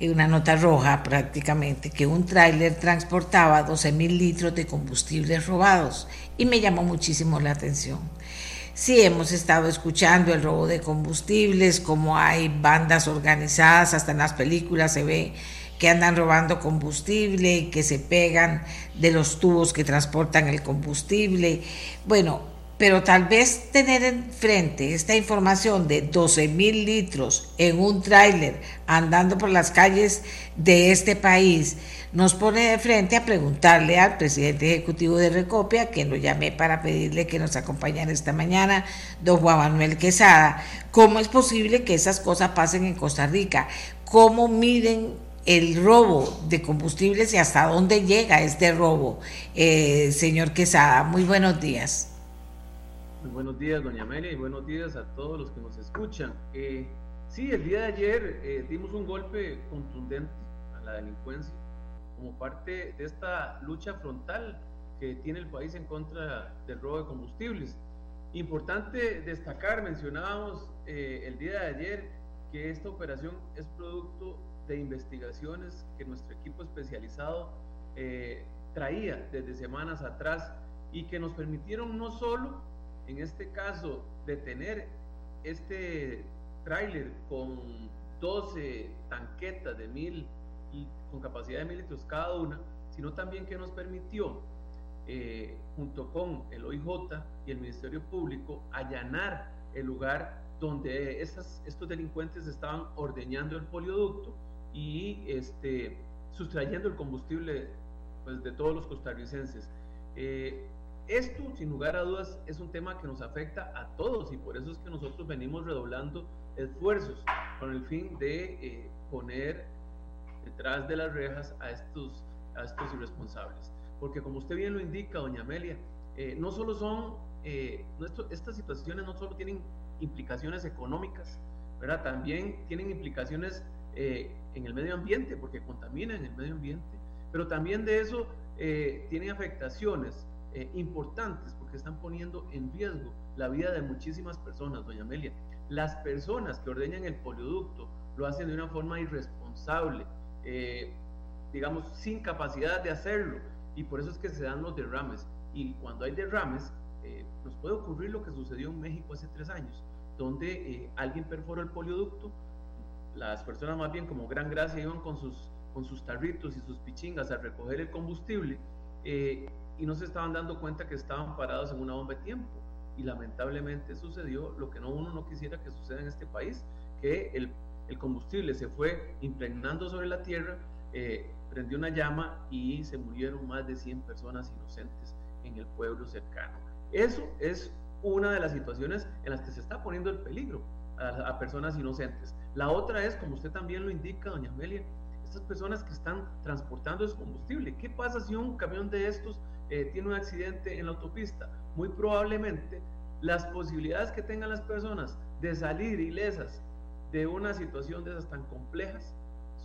una nota roja prácticamente, que un tráiler transportaba 12 mil litros de combustibles robados y me llamó muchísimo la atención. Sí, hemos estado escuchando el robo de combustibles, como hay bandas organizadas, hasta en las películas se ve que andan robando combustible que se pegan de los tubos que transportan el combustible. Bueno, pero tal vez tener enfrente esta información de 12 mil litros en un tráiler andando por las calles de este país nos pone de frente a preguntarle al presidente ejecutivo de Recopia, que lo llamé para pedirle que nos acompañara esta mañana, don Juan Manuel Quesada, cómo es posible que esas cosas pasen en Costa Rica, cómo miden el robo de combustibles y hasta dónde llega este robo. Eh, señor Quesada, muy buenos días. Muy buenos días, doña Amelia, y buenos días a todos los que nos escuchan. Eh, sí, el día de ayer eh, dimos un golpe contundente a la delincuencia como parte de esta lucha frontal que tiene el país en contra del robo de combustibles. Importante destacar, mencionábamos eh, el día de ayer, que esta operación es producto de investigaciones que nuestro equipo especializado traía desde semanas atrás y que nos permitieron no solo en este caso, detener este tráiler con 12 tanquetas de mil, con capacidad de mil litros cada una, sino también que nos permitió, eh, junto con el OIJ y el Ministerio Público, allanar el lugar donde estos delincuentes estaban ordeñando el polioducto y este, sustrayendo el combustible pues, de todos los costarricenses. Eh, esto, sin lugar a dudas, es un tema que nos afecta a todos y por eso es que nosotros venimos redoblando esfuerzos con el fin de eh, poner detrás de las rejas a estos, a estos irresponsables. Porque como usted bien lo indica, doña Amelia, eh, no solo son, eh, estas situaciones no solo tienen implicaciones económicas, ¿verdad? También tienen implicaciones en el medio ambiente, porque contaminan el medio ambiente, pero también de eso tienen afectaciones eh, importantes porque están poniendo en riesgo la vida de muchísimas personas, doña Amelia. Las personas que ordeñan el polioducto lo hacen de una forma irresponsable, eh, digamos, sin capacidad de hacerlo, y por eso es que se dan los derrames. Y cuando hay derrames, eh, nos puede ocurrir lo que sucedió en México hace tres años, donde alguien perforó el polioducto, las personas más bien como gran gracia iban con sus, con sus tarritos y sus pichingas a recoger el combustible, y no se estaban dando cuenta que estaban parados en una bomba de tiempo. Y lamentablemente sucedió lo que no uno no quisiera que suceda en este país, que el, el combustible se fue impregnando sobre la tierra, eh, prendió una llama y se murieron más de 100 personas inocentes el pueblo cercano. Eso es una de las situaciones en las que se está poniendo el peligro a, a personas inocentes. La otra es, como usted también lo indica, doña Amelia, estas personas que están transportando ese combustible. ¿Qué pasa si un camión de estos eh, tiene un accidente en la autopista? Muy probablemente las posibilidades que tengan las personas de salir ilesas de una situación de esas tan complejas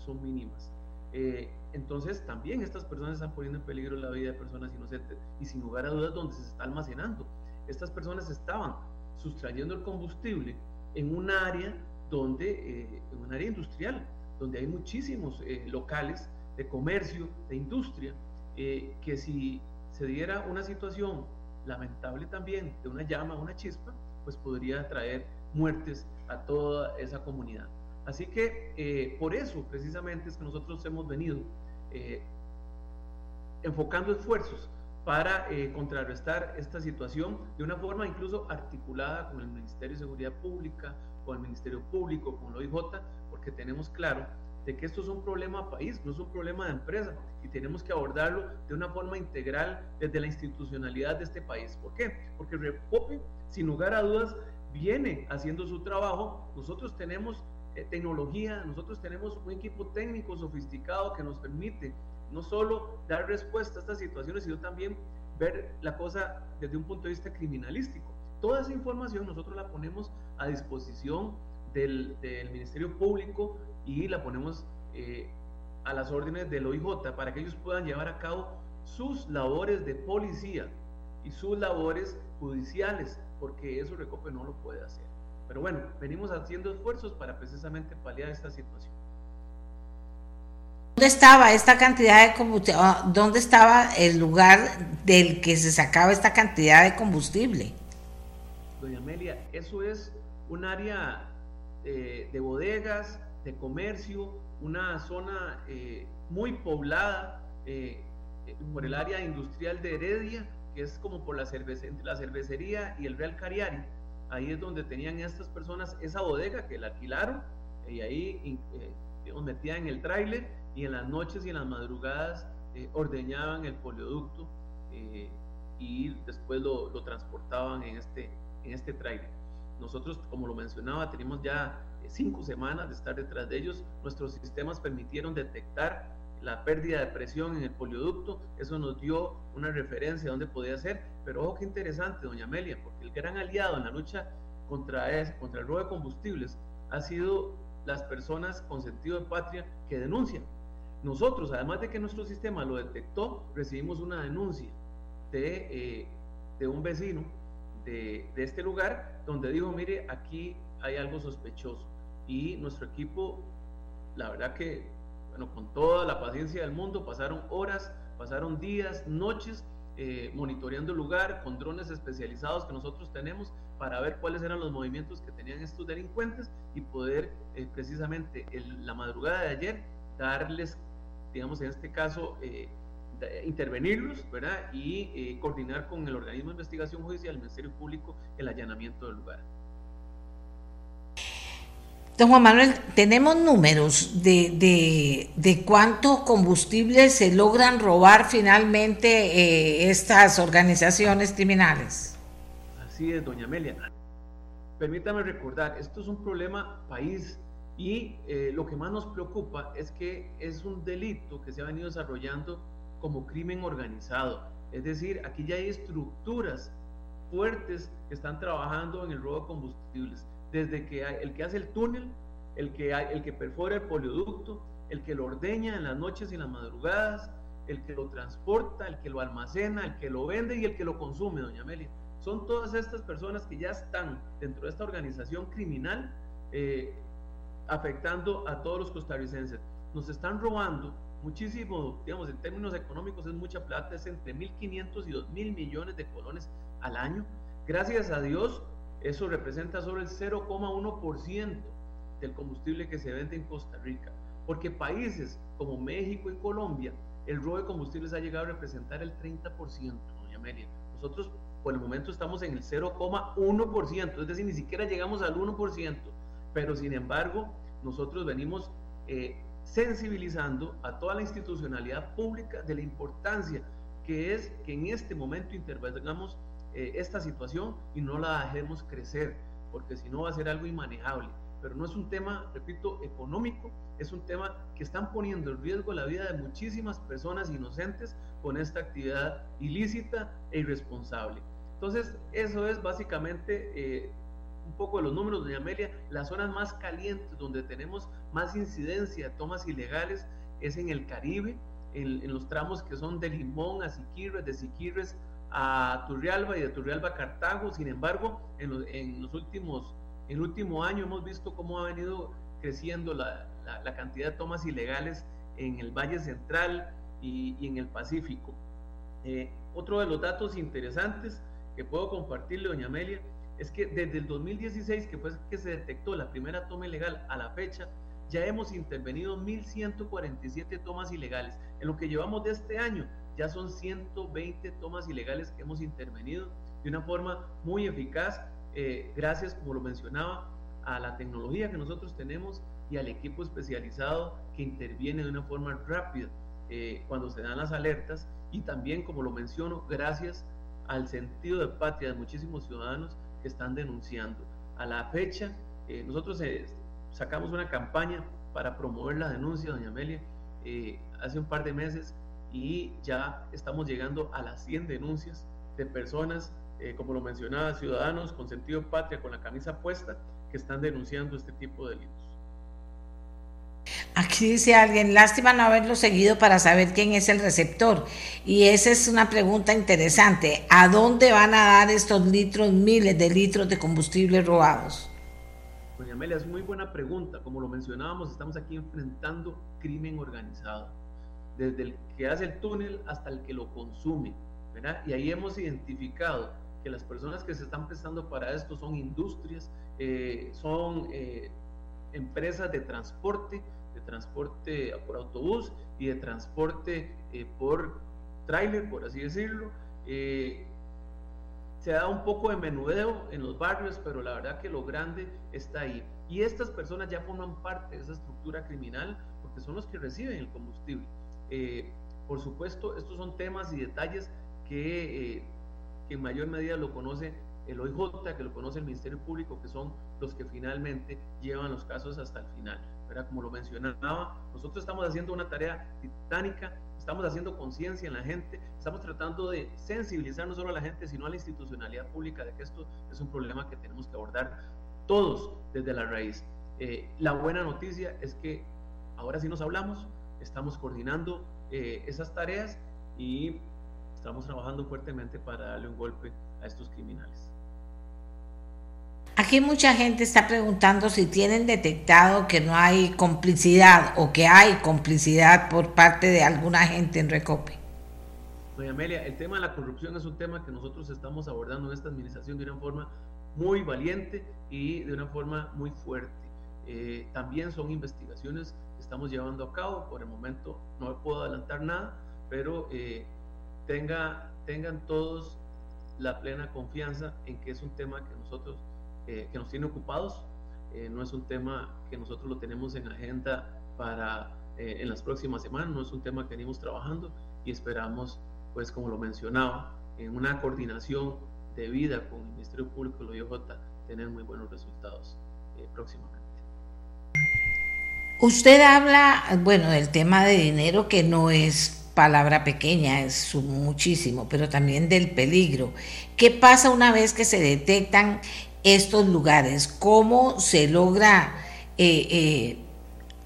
son mínimas. Eh, entonces también estas personas están poniendo en peligro la vida de personas inocentes y sin lugar a dudas donde se está almacenando. Estas personas estaban sustrayendo el combustible en un área donde, eh, en un área industrial, donde hay muchísimos eh, locales de comercio, de industria, eh, que si se diera una situación lamentable también de una llama, una chispa, pues podría traer muertes a toda esa comunidad. Así que eh, por eso precisamente es que nosotros hemos venido enfocando esfuerzos para contrarrestar esta situación de una forma incluso articulada con el Ministerio de Seguridad Pública, con el Ministerio Público, con la OIJ, porque tenemos claro de que esto es un problema país, no es un problema de empresa y tenemos que abordarlo de una forma integral desde la institucionalidad de este país. ¿Por qué? Porque Repope, sin lugar a dudas, viene haciendo su trabajo. Nosotros tenemos eh, tecnología, nosotros tenemos un equipo técnico sofisticado que nos permite no solo dar respuesta a estas situaciones, sino también ver la cosa desde un punto de vista criminalístico. Toda esa información nosotros la ponemos a disposición del, Ministerio Público y la ponemos eh, a las órdenes del OIJ para que ellos puedan llevar a cabo sus labores de policía y sus labores judiciales, porque eso Recope no lo puede hacer. Pero bueno, venimos haciendo esfuerzos para precisamente paliar esta situación. ¿Dónde estaba esta cantidad de combustible? Ah, ¿Dónde estaba el lugar del que se sacaba esta cantidad de combustible? Doña Amelia, eso es un área eh, de bodegas, de comercio, una zona eh, muy poblada eh, por el área industrial de Heredia, que es como por la, la cervecería y el Real Cariari. Ahí es donde tenían estas personas esa bodega que la alquilaron y ahí digamos, metían en el tráiler y en las noches y en las madrugadas ordeñaban el polioducto y después lo, lo transportaban en este, en este tráiler. Nosotros, como lo mencionaba, tenemos ya eh, cinco semanas de estar detrás de ellos. Nuestros sistemas permitieron detectar la pérdida de presión en el polioducto. Eso nos dio una referencia de dónde podía ser. Pero ojo, qué interesante, doña Amelia, porque el gran aliado en la lucha contra, contra el robo de combustibles ha sido las personas con sentido de patria que denuncian. Nosotros, además de que nuestro sistema lo detectó, recibimos una denuncia de, eh, de un vecino de, este lugar, donde dijo, mire, aquí hay algo sospechoso. Y nuestro equipo, la verdad que, bueno, con toda la paciencia del mundo, pasaron horas, pasaron días, noches, eh, monitoreando el lugar con drones especializados que nosotros tenemos para ver cuáles eran los movimientos que tenían estos delincuentes y poder eh, precisamente en la madrugada de ayer darles, digamos en este caso, eh, intervenirlos ¿verdad? y eh, coordinar con el organismo de investigación judicial, el Ministerio Público, el allanamiento del lugar. Don Juan Manuel, ¿tenemos números de, de, de cuánto combustible se logran robar finalmente eh, estas organizaciones criminales? Así es, doña Amelia. Permítame recordar, esto es un problema país y eh, lo que más nos preocupa es que es un delito que se ha venido desarrollando como crimen organizado. Es decir, aquí ya hay estructuras fuertes que están trabajando en el robo de combustibles. Desde que hay, el que hace el túnel, el que, hay, el que perfora el polioducto, el que lo ordeña en las noches y en las madrugadas, el que lo transporta, el que lo almacena, el que lo vende y el que lo consume, doña Amelia. Son todas estas personas que ya están dentro de esta organización criminal eh, afectando a todos los costarricenses. Nos están robando muchísimo, digamos, en términos económicos es mucha plata, es entre 1.500 y 2.000 millones de colones al año. Gracias a Dios, eso representa sobre el 0,1% del combustible que se vende en Costa Rica, porque países como México y Colombia, el robo de combustibles ha llegado a representar el 30%, doña Amelia. Nosotros por el momento estamos en el 0,1%, es decir, ni siquiera llegamos al 1%, pero sin embargo, nosotros venimos eh, sensibilizando a toda la institucionalidad pública de la importancia que es que en este momento intervengamos eh, esta situación y no la dejemos crecer, porque si no va a ser algo inmanejable. Pero no es un tema, repito, económico, es un tema que están poniendo en riesgo la vida de muchísimas personas inocentes con esta actividad ilícita e irresponsable. Entonces, eso es básicamente eh, un poco de los números, doña Amelia. Las zonas más calientes donde tenemos más incidencia de tomas ilegales es en el Caribe, en, los tramos que son de Limón a Siquirres, de Siquirres a Turrialba y de Turrialba a Cartago. Sin embargo, en los, últimos, en el último año hemos visto cómo ha venido creciendo la, cantidad de tomas ilegales en el Valle Central y, en el Pacífico. Eh, otro de los datos interesantes que puedo compartirle, doña Amelia, es que desde el 2016, que fue que se detectó la primera toma ilegal a la fecha, ya hemos intervenido 1.147 tomas ilegales. En lo que llevamos de este año, ya son 120 tomas ilegales que hemos intervenido de una forma muy eficaz, eh, gracias, como lo mencionaba, a la tecnología que nosotros tenemos y al equipo especializado que interviene de una forma rápida eh, cuando se dan las alertas y también, como lo menciono, gracias al sentido de patria de muchísimos ciudadanos que están denunciando. A la fecha, eh, nosotros eh, sacamos una campaña para promover la denuncia, doña Amelia, eh, hace un par de meses y ya estamos llegando a las 100 denuncias de personas, como lo mencionaba, ciudadanos con sentido patria, con la camisa puesta, que están denunciando este tipo de delitos. Aquí dice alguien, lástima no haberlo seguido para saber quién es el receptor. Y esa es una pregunta interesante. ¿A dónde van a dar estos litros, miles de litros de combustible robados? Doña Amelia, es muy buena pregunta. Como lo mencionábamos, estamos aquí enfrentando crimen organizado. Desde el que hace el túnel hasta el que lo consume. Y ahí hemos identificado que las personas que se están prestando para esto son industrias, eh, son eh, empresas de transporte, de transporte por autobús y de transporte eh, por tráiler, por así decirlo. Se da un poco de menudeo en los barrios, pero la verdad que lo grande está ahí. Y estas personas ya forman parte de esa estructura criminal porque son los que reciben el combustible. Eh, por supuesto, estos son temas y detalles que, que en mayor medida lo conoce el OIJ, que lo conoce el Ministerio Público, que son los que finalmente llevan los casos hasta el final. ¿verdad? Como lo mencionaba, nosotros estamos haciendo una tarea titánica, estamos haciendo conciencia en la gente, estamos tratando de sensibilizar no solo a la gente, sino a la institucionalidad pública de que esto es un problema que tenemos que abordar todos desde la raíz. Eh, la buena noticia es que ahora sí nos hablamos, estamos coordinando eh, esas tareas y estamos trabajando fuertemente para darle un golpe a estos criminales. Aquí mucha gente está preguntando si tienen detectado que no hay complicidad o que hay complicidad por parte de alguna gente en Recope. Doña Amelia, el tema de la corrupción es un tema que nosotros estamos abordando en esta administración de una forma muy valiente y de una forma muy fuerte. Eh, también son investigaciones que estamos llevando a cabo. Por el momento no puedo adelantar nada, pero eh, tenga, tengan todos la plena confianza en que es un tema que nosotros eh, que nos tiene ocupados. Eh, no es un tema que nosotros lo tenemos en agenda para eh, en las próximas semanas, no es un tema que venimos trabajando y esperamos, pues como lo mencionaba, en una coordinación debida con el Ministerio Público y la IOJ, tener muy buenos resultados próximamente. Usted habla, bueno, del tema de dinero que no es palabra pequeña, es muchísimo, pero también del peligro. ¿Qué pasa una vez que se detectan estos lugares? ¿Cómo se logra eh, eh,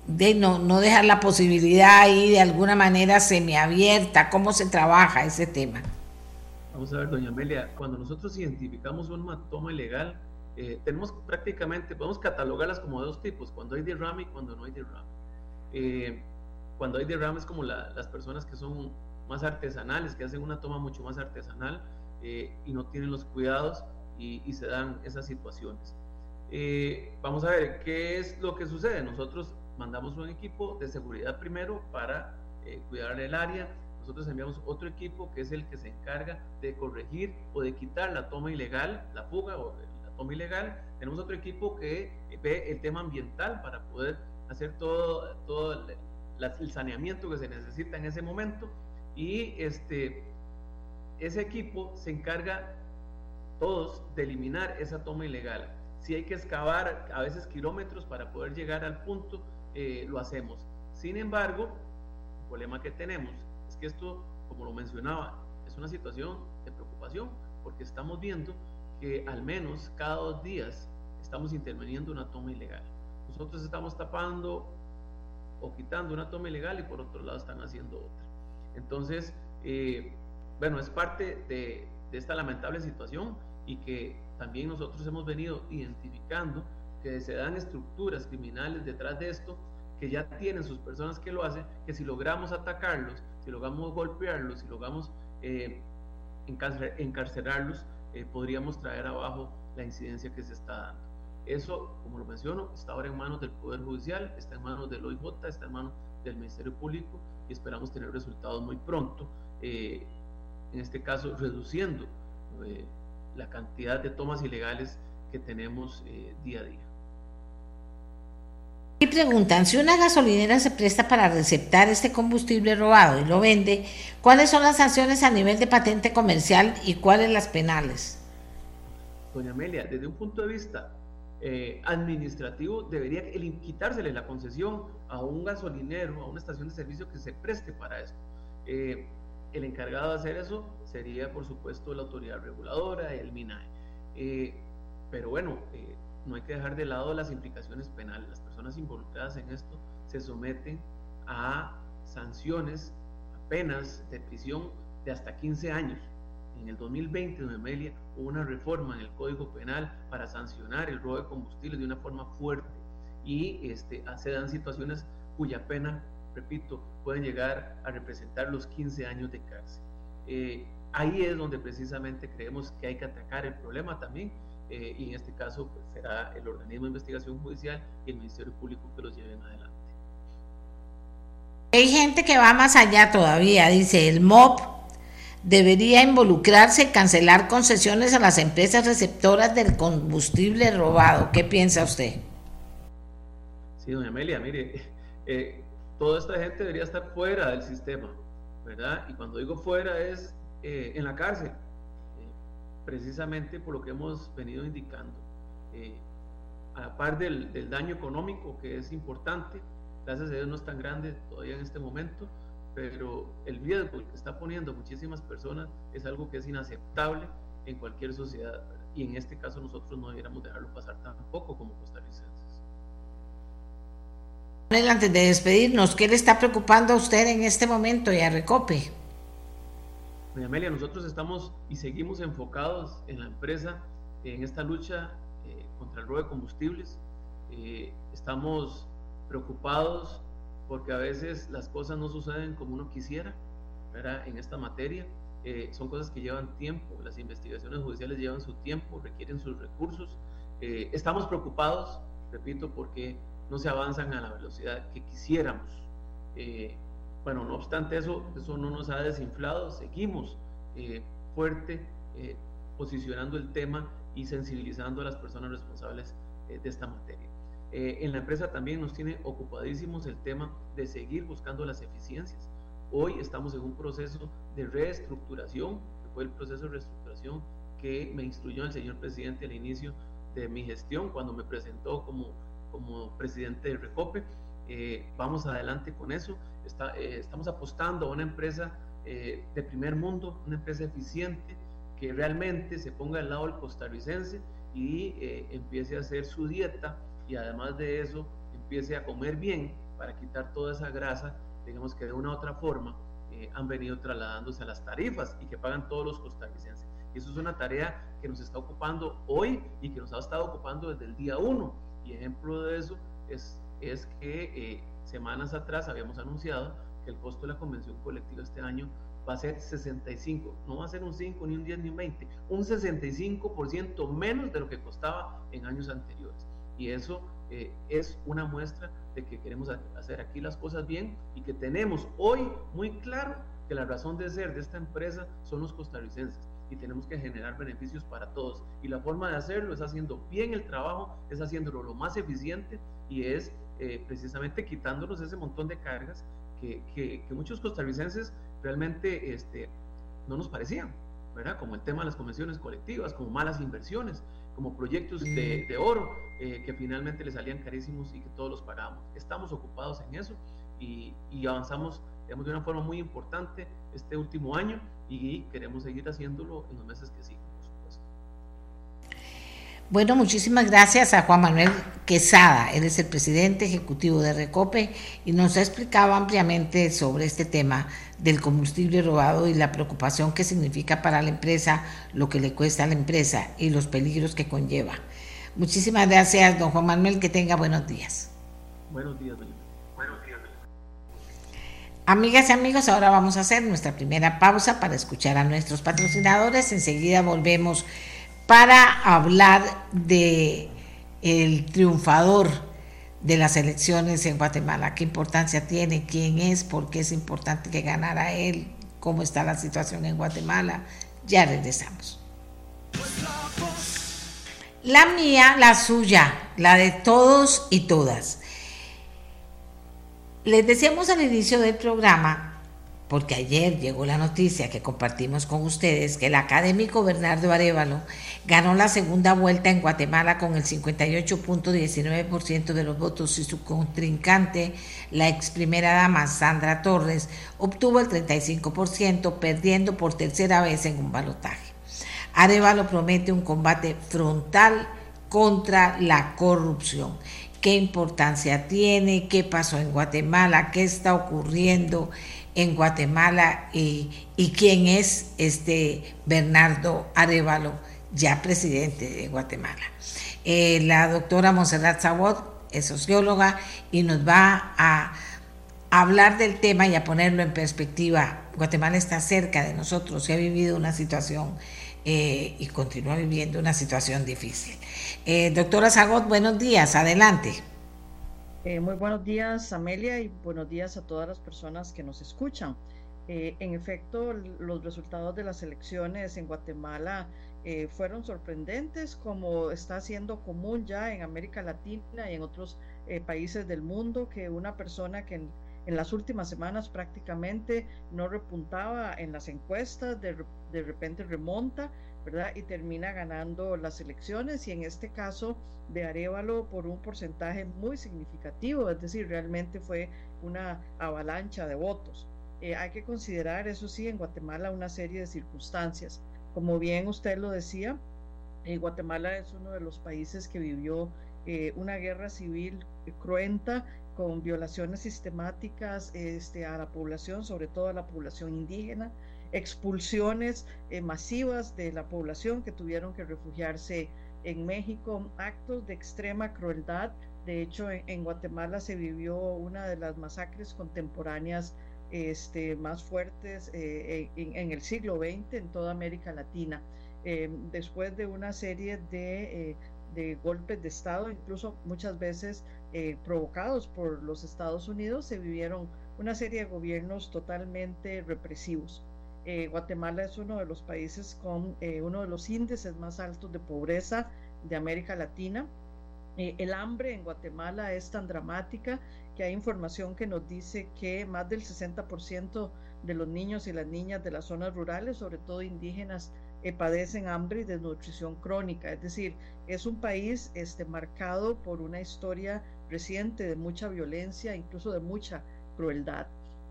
de no, no, dejar la posibilidad ahí de alguna manera semiabierta? ¿Cómo se trabaja ese tema? Vamos a ver, doña Amelia, cuando nosotros identificamos una toma ilegal, eh, tenemos prácticamente, podemos catalogarlas como dos tipos, cuando hay derrame y cuando no hay derrame. cuando hay derrame es como las personas que son más artesanales, que hacen una toma mucho más artesanal y no tienen los cuidados y, se dan esas situaciones. Eh, vamos a ver qué es lo que sucede. Nosotros mandamos un equipo de seguridad primero para eh, cuidar el área. Nosotros enviamos otro equipo que es el que se encarga de corregir o de quitar la toma ilegal, la fuga o la toma ilegal. Tenemos otro equipo que ve el tema ambiental para poder hacer todo, todo el saneamiento que se necesita en ese momento. Y este, ese equipo se encarga todos de eliminar esa toma ilegal. Si hay que excavar a veces kilómetros para poder llegar al punto, eh, lo hacemos. Sin embargo, el problema que tenemos es que esto, como lo mencionaba, es una situación de preocupación porque estamos viendo que al menos cada dos días estamos interviniendo una toma ilegal. Nosotros estamos tapando o quitando una toma ilegal y por otro lado están haciendo otra. Entonces, eh, bueno, es parte de, de esta lamentable situación y que también nosotros hemos venido identificando que se dan estructuras criminales detrás de esto, que ya tienen sus personas que lo hacen, que si logramos atacarlos, si logramos golpearlos, si logramos eh, encarcelarlos, eh, podríamos traer abajo la incidencia que se está dando. Eso, como lo menciono, está ahora en manos del Poder Judicial, está en manos del OIJ, está en manos del Ministerio Público y esperamos tener resultados muy pronto, eh, en este caso reduciendo la cantidad de tomas ilegales que tenemos eh, día a día. Y preguntan, si una gasolinera se presta para receptar este combustible robado y lo vende, ¿cuáles son las sanciones a nivel de patente comercial y cuáles las penales? Doña Amelia, desde un punto de vista eh, administrativo, debería quitársele la concesión a un gasolinero, a una estación de servicio que se preste para esto. Eh, el encargado de hacer eso sería, por supuesto, la autoridad reguladora, el MINAE. Eh, pero bueno, eh, no hay que dejar de lado las implicaciones penales. Las personas involucradas en esto se someten a sanciones, a penas de prisión de hasta 15 años. En el 2020, en Amelia, hubo una reforma en el Código Penal para sancionar el robo de combustible de una forma fuerte y este, se dan situaciones cuya pena repito, pueden llegar a representar los 15 años de cárcel. Eh, ahí es donde precisamente creemos que hay que atacar el problema también, eh, y en este caso pues, será el organismo de investigación judicial y el Ministerio Público que los lleven adelante. Hay gente que va más allá todavía, dice el MOP debería involucrarse cancelar concesiones a las empresas receptoras del combustible robado. ¿Qué piensa usted? Sí, doña Amelia, mire, eh, toda esta gente debería estar fuera del sistema, ¿verdad? Y cuando digo fuera es eh, en la cárcel, eh, precisamente por lo que hemos venido indicando. Eh, a la par del, daño económico, que es importante, gracias a Dios no es tan grande todavía en este momento, pero el riesgo que está poniendo muchísimas personas es algo que es inaceptable en cualquier sociedad. Y en este caso nosotros no debiéramos dejarlo pasar tampoco como costarricenses. Antes de despedirnos, ¿qué le está preocupando a usted en este momento y a Recope? Doña Amelia, nosotros estamos y seguimos enfocados en la empresa, en esta lucha eh, contra el robo de combustibles. Eh, estamos preocupados porque a veces las cosas no suceden como uno quisiera ¿verdad? en esta materia. Eh, son cosas que llevan tiempo, las investigaciones judiciales llevan su tiempo, requieren sus recursos. estamos preocupados, repito, porque no se avanzan a la velocidad que quisiéramos. Eh, bueno, no obstante eso, eso no nos ha desinflado, seguimos eh, fuerte eh, posicionando el tema y sensibilizando a las personas responsables de esta materia. en la empresa también nos tiene ocupadísimos el tema de seguir buscando las eficiencias. Hoy estamos en un proceso de reestructuración, que fue el proceso de reestructuración que me instruyó el señor presidente al inicio de mi gestión, cuando me presentó como como presidente de Recope. Eh, vamos adelante con eso. Eh, estamos apostando a una empresa eh, de primer mundo, una empresa eficiente que realmente se ponga al lado del costarricense y empiece a hacer su dieta y además de eso empiece a comer bien para quitar toda esa grasa, digamos que de una u otra forma han venido trasladándose a las tarifas y que pagan todos los costarricenses. Y eso es una tarea que nos está ocupando hoy y que nos ha estado ocupando desde el día uno y ejemplo de eso es, es que eh, semanas atrás habíamos anunciado que el costo de la convención colectiva este año va a ser 65, no va a ser un 5, ni un 10, ni un 20, un 65% menos de lo que costaba en años anteriores. Y eso eh, es una muestra de que queremos hacer aquí las cosas bien y que tenemos hoy muy claro que la razón de ser de esta empresa son los costarricenses y tenemos que generar beneficios para todos. Y la forma de hacerlo es haciendo bien el trabajo, es haciéndolo lo más eficiente y es eh, precisamente quitándonos ese montón de cargas que, que, muchos costarricenses realmente este, no nos parecían. ¿verdad? Como el tema de las convenciones colectivas, como malas inversiones, como proyectos de, oro eh, que finalmente le salían carísimos y que todos los pagamos. Estamos ocupados en eso y avanzamos digamos, de una forma muy importante este último año y queremos seguir haciéndolo en los meses que siguen. Bueno, muchísimas gracias a Juan Manuel Quesada. Él es el presidente ejecutivo de Recope y nos ha explicado ampliamente sobre este tema del combustible robado y la preocupación que significa para la empresa, lo que le cuesta a la empresa y los peligros que conlleva. Muchísimas gracias, don Juan Manuel. Que tenga buenos días. Buenos días, doña. Amigas y amigos, ahora vamos a hacer nuestra primera pausa para escuchar a nuestros patrocinadores. Enseguida volvemos para hablar de el triunfador de las elecciones en Guatemala, qué importancia tiene, quién es, por qué es importante que ganara él, cómo está la situación en Guatemala. Ya regresamos. La mía, la suya, la de todos y todas. Les decíamos al inicio del programa porque ayer llegó la noticia que compartimos con ustedes que el académico Bernardo Arevalo ganó la segunda vuelta en Guatemala con el 58.19% de los votos y su contrincante, la ex primera dama Sandra Torres, obtuvo el 35%, perdiendo por tercera vez en un balotaje. Arevalo promete un combate frontal contra la corrupción. ¿Qué importancia tiene? ¿Qué pasó en Guatemala? ¿Qué está ocurriendo? en Guatemala y, quién es este Bernardo Arevalo, ya presidente de Guatemala. Eh, la doctora Monserrat Sabot es socióloga y nos va a hablar del tema y a ponerlo en perspectiva. Guatemala está cerca de nosotros y ha vivido una situación eh, y continúa viviendo una situación difícil. Eh, doctora Zagot, buenos días, adelante. Eh, muy buenos días, Amelia, y buenos días a todas las personas que nos escuchan. Eh, en efecto, los resultados de las elecciones en Guatemala eh, fueron sorprendentes, como está siendo común ya en América Latina y en otros países del mundo, que una persona que en, en, las últimas semanas prácticamente no repuntaba en las encuestas, de, de repente remonta y termina ganando las elecciones y en este caso de Arevalo por un porcentaje muy significativo, es decir, realmente fue una avalancha de votos. Eh, hay que considerar, eso sí, en Guatemala una serie de circunstancias. Como bien usted lo decía, eh, Guatemala es uno de los países que vivió eh, una guerra civil cruenta con violaciones sistemáticas este, a la población, sobre todo a la población indígena, expulsiones eh, masivas de la población que tuvieron que refugiarse en México, actos de extrema crueldad. De hecho, en, Guatemala se vivió una de las masacres contemporáneas este, más fuertes eh, en, el siglo XX en toda América Latina. Em, después de una serie de, eh, de, golpes de Estado, incluso muchas veces provocados por los Estados Unidos, se vivieron una serie de gobiernos totalmente represivos. Eh, Guatemala es uno de los países con eh, uno de los índices más altos de pobreza de América Latina. Eh, el hambre en Guatemala es tan dramática que hay información que nos dice que más del 60% de los niños y las niñas de las zonas rurales, sobre todo indígenas, padecen hambre y desnutrición crónica. Es decir, es un país este, marcado por una historia reciente de mucha violencia, incluso de mucha crueldad.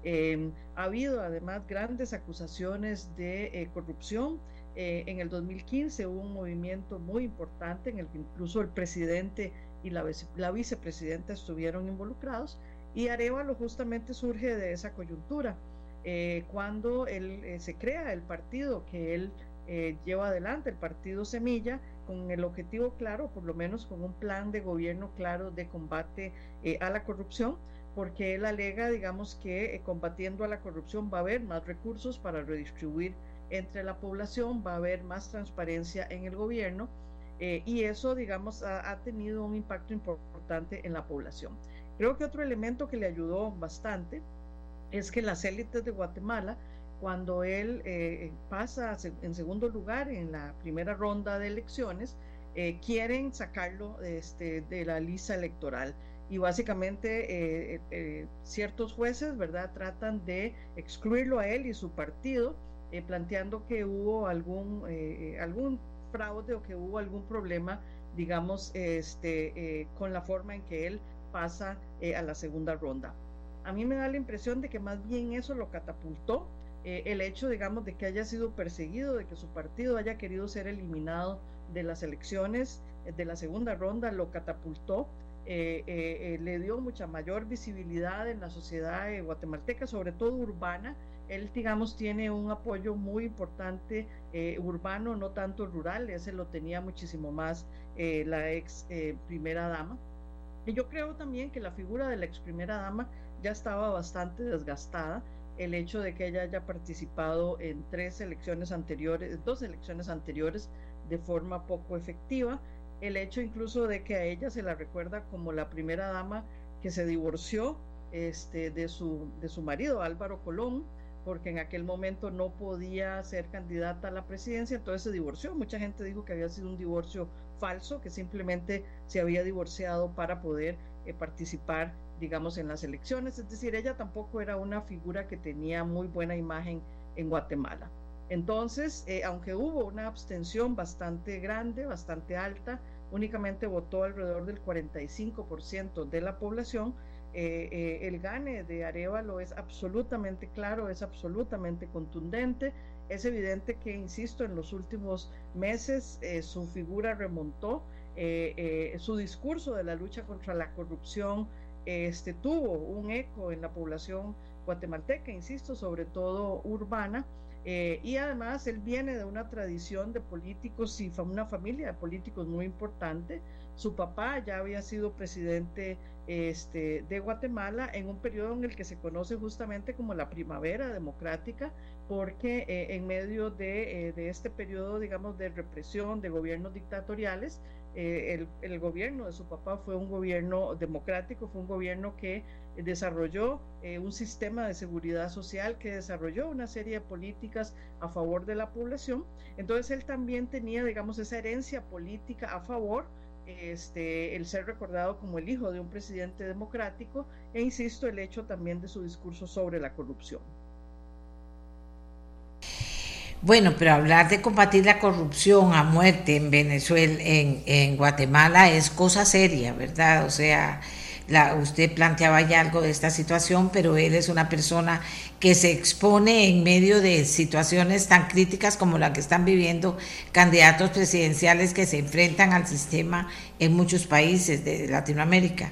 Em, ha habido además grandes acusaciones de eh, corrupción. Eh, en el 2015 hubo un movimiento muy importante en el que incluso el presidente y la, vicepresidenta estuvieron involucrados y Arevalo justamente surge de esa coyuntura. Eh, cuando él se crea el partido que él lleva adelante, el partido Semilla, con el objetivo claro, por lo menos con un plan de gobierno claro de combate a la corrupción, porque él alega, digamos, que eh, combatiendo a la corrupción va a haber más recursos para redistribuir entre la población, va a haber más transparencia en el gobierno eh, y eso, digamos, ha, tenido un impacto importante en la población. Creo que otro elemento que le ayudó bastante es que las élites de Guatemala, cuando él eh, pasa en segundo lugar en la primera ronda de elecciones, quieren sacarlo este, de la lista electoral y básicamente eh, eh, ciertos jueces, ¿verdad?, tratan de excluirlo a él y su partido planteando que hubo algún, algún fraude o que hubo algún problema, digamos, este, con la forma en que él pasa a la segunda ronda. A mí me da la impresión de que más bien eso lo catapultó el hecho, digamos, de que haya sido perseguido, de que su partido haya querido ser eliminado de las elecciones de la segunda ronda, lo catapultó eh, eh, eh, le dio mucha mayor visibilidad en la sociedad guatemalteca, sobre todo urbana. Él, digamos, tiene un apoyo muy importante urbano, no tanto rural, ese lo tenía muchísimo más la ex primera dama. Y yo creo también que la figura de la ex primera dama ya estaba bastante desgastada. El hecho de que ella haya participado en tres elecciones anteriores, dos elecciones anteriores de forma poco efectiva, el hecho incluso de que a ella se la recuerda como la primera dama que se divorció este, de, su, de su marido, Álvaro Colón, porque en aquel momento no podía ser candidata a la presidencia, entonces se divorció. Mucha gente dijo que había sido un divorcio falso, que simplemente se había divorciado para poder eh, participar, digamos, en las elecciones. Es decir, ella tampoco era una figura que tenía muy buena imagen en Guatemala. Entonces, eh, aunque hubo una abstención bastante grande, bastante alta, únicamente votó alrededor del 45% de la población, eh, eh, el gane de Arevalo es absolutamente claro, es absolutamente contundente. Es evidente que, insisto, en los últimos meses su figura remontó, su discurso de la lucha contra la corrupción este, tuvo un eco en la población guatemalteca, insisto, sobre todo urbana. Eh, y además él viene de una tradición de políticos y una familia de políticos muy importante. Su papá ya había sido presidente este, de Guatemala en un periodo en el que se conoce justamente como la primavera democrática, porque eh, en medio de, eh, de, este periodo, digamos, de represión, de gobiernos dictatoriales, el, el, gobierno de su papá fue un gobierno democrático, fue un gobierno que desarrolló eh, un sistema de seguridad social, que desarrolló una serie de políticas a favor de la población. Entonces él también tenía, digamos, esa herencia política a favor, este, el ser recordado como el hijo de un presidente democrático e, insisto, el hecho también de su discurso sobre la corrupción. Bueno, pero hablar de combatir la corrupción a muerte en Venezuela, en, Guatemala, es cosa seria, ¿verdad? O sea, usted planteaba ya algo de esta situación, pero él es una persona que se expone en medio de situaciones tan críticas como la que están viviendo candidatos presidenciales que se enfrentan al sistema en muchos países de Latinoamérica.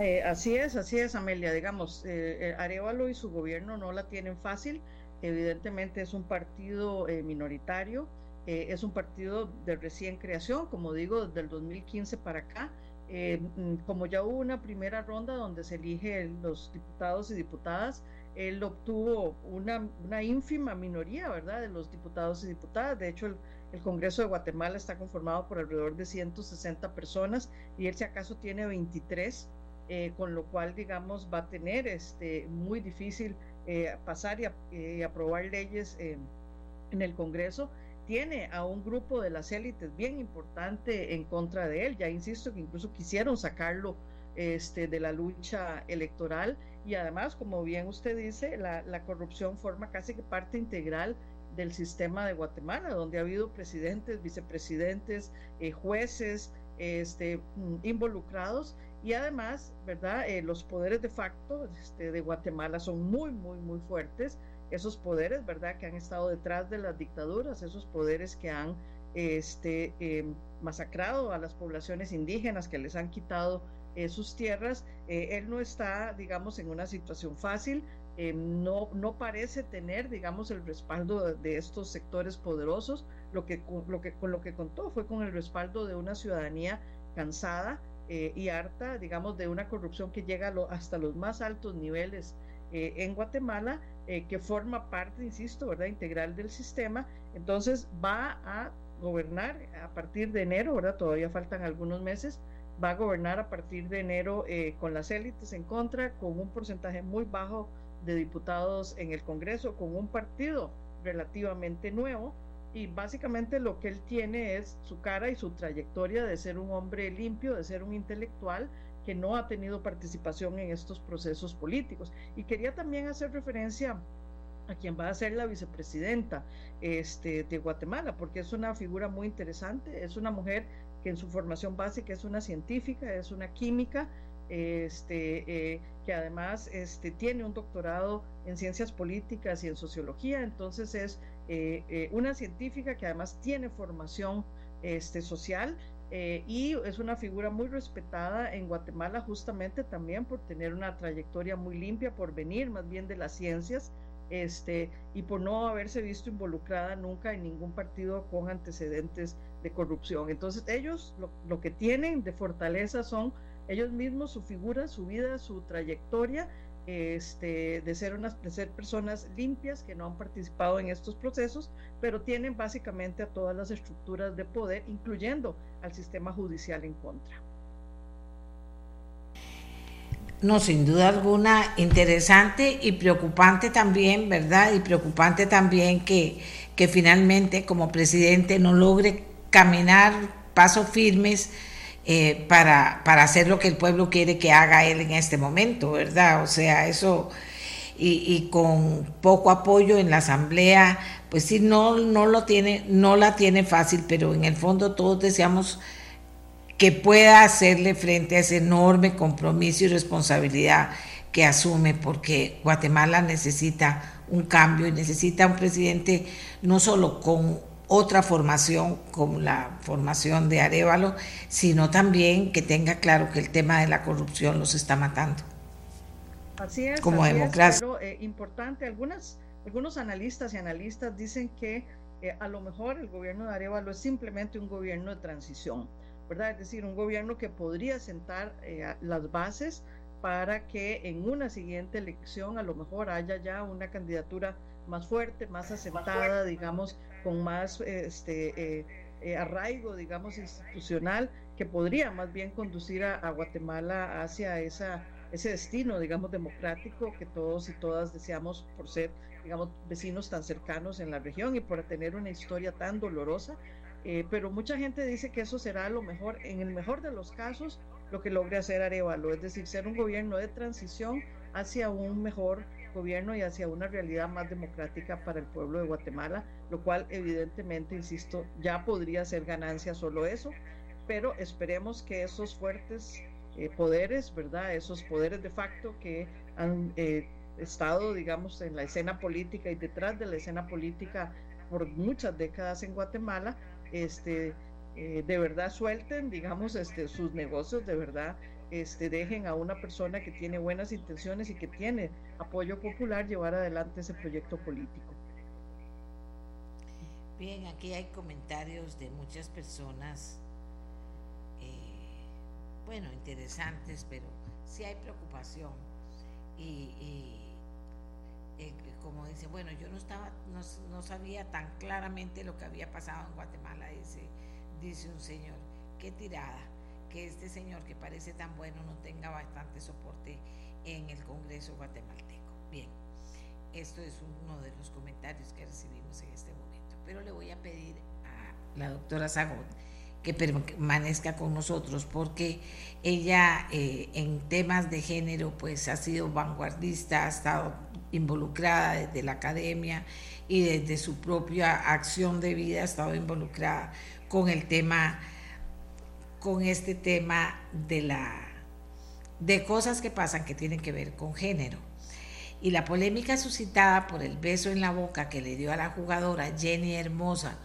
Eh, así es, así es, Amelia. Digamos, eh, eh, Arevalo y su gobierno no la tienen fácil. Evidentemente es un partido minoritario, es un partido de recién creación, como digo, desde el 2015 para acá eh, mm, como ya hubo una primera ronda donde se eligen los diputados y diputadas, él obtuvo una, una, ínfima minoría, ¿verdad?, de los diputados y diputadas. De hecho, el, Congreso de Guatemala está conformado por alrededor de 160 personas y él si acaso tiene 23, eh, con lo cual, digamos, va a tener este, muy difícil eh, pasar y, aprobar leyes en el Congreso tiene a un grupo de las élites bien importante en contra de él. Ya insisto que incluso quisieron sacarlo este, de la lucha electoral y además, como bien usted dice, la, corrupción forma casi que parte integral del sistema de Guatemala, donde ha habido presidentes, vicepresidentes, eh, jueces este, mm, involucrados y además, ¿verdad? Eh, los poderes de facto este, de Guatemala son muy, muy, muy fuertes esos poderes, ¿verdad?, que han estado detrás de las dictaduras, esos poderes que han este, em, masacrado a las poblaciones indígenas, que les han quitado eh, sus tierras. Eh, él no está, digamos, en una situación fácil, em, no, no parece tener, digamos, el respaldo de, estos sectores poderosos. Lo que, lo que, con lo que contó fue con el respaldo de una ciudadanía cansada eh, y harta, digamos, de una corrupción que llega hasta los más altos niveles en Guatemala eh, que forma parte, insisto, ¿verdad? integral del sistema, entonces va a gobernar a partir de enero, ¿verdad? Todavía faltan algunos meses, va a gobernar a partir de enero eh, con las élites en contra, con un porcentaje muy bajo de diputados en el Congreso, con un partido relativamente nuevo, y básicamente lo que él tiene es su cara y su trayectoria de ser un hombre limpio, de ser un intelectual, que no ha tenido participación en estos procesos políticos. Y quería también hacer referencia a quien va a ser la vicepresidenta este, de Guatemala, porque es una figura muy interesante, es una mujer que en su formación básica es una científica, es una química, este, eh, que además este, tiene un doctorado en ciencias políticas y en sociología, entonces es eh, eh, una científica que además tiene formación este, social y es una figura muy respetada en Guatemala justamente también por tener una trayectoria muy limpia, por venir más bien de las ciencias este, y por no haberse visto involucrada nunca en ningún partido con antecedentes de corrupción. Entonces ellos lo, lo que tienen de fortaleza son ellos mismos, su figura, su vida, su trayectoria, este, de, ser unas, de ser personas limpias que no han participado en estos procesos, pero tienen básicamente a todas las estructuras de poder, incluyendo al sistema judicial en contra. No, sin duda alguna, interesante y preocupante también, ¿verdad? Y preocupante también que, que finalmente como presidente no logre caminar pasos firmes eh, para, para hacer lo que el pueblo quiere que haga él en este momento, ¿verdad? O sea, eso, y, con poco apoyo en la asamblea, pues sí, no, no lo tiene, no la tiene fácil, pero en el fondo todos deseamos que pueda hacerle frente a ese enorme compromiso y responsabilidad que asume, porque Guatemala necesita un cambio y necesita un presidente no solo con otra formación como la formación de Arevalo, sino también que tenga claro que el tema de la corrupción los está matando. Así es, como democracia. pero, eh, importante, algunas, algunos analistas y analistas dicen que eh, a lo mejor el gobierno de Arevalo es simplemente un gobierno de transición, ¿verdad? Es decir, un gobierno que podría sentar eh, las bases para que en una siguiente elección a lo mejor haya ya una candidatura más fuerte, más asentada, digamos, con más este, eh, eh, arraigo, digamos, institucional, que podría más bien conducir a, Guatemala hacia esa, ese destino, digamos, democrático que todos y todas deseamos por ser, digamos, vecinos tan cercanos en la región y por tener una historia tan dolorosa. Eh, pero mucha gente dice que eso será lo mejor, en el mejor de los casos, lo que logre hacer Arevalo, es decir, ser un gobierno de transición hacia un mejor gobierno y hacia una realidad más democrática para el pueblo de Guatemala, lo cual evidentemente, insisto, ya podría ser ganancia solo eso, pero esperemos que esos fuertes eh, poderes, ¿verdad? Esos poderes de facto que han eh, estado, digamos, en la escena política y detrás de la escena política por muchas décadas en Guatemala, este, eh, de verdad suelten, digamos, este, sus negocios, de verdad este, dejen a una persona que tiene buenas intenciones y que tiene apoyo popular llevar adelante ese proyecto político. Bien, aquí hay comentarios de muchas personas, eh, bueno, interesantes, pero sí hay preocupación. Y, eh, como dice, bueno, yo no estaba, no, no, sabía tan claramente lo que había pasado en Guatemala, dice, dice un señor, qué tirada que este señor que parece tan bueno no tenga bastante soporte en el Congreso guatemalteco. Bien, esto es uno de los comentarios que recibimos en este momento. Pero le voy a pedir a la doctora Zagot que permanezca con nosotros porque ella eh, en temas de género pues ha sido vanguardista, ha estado involucrada desde la academia y desde su propia acción de vida ha estado involucrada con el tema con este tema de la de cosas que pasan que tienen que ver con género. Y la polémica suscitada por el beso en la boca que le dio a la jugadora Jenny Hermosa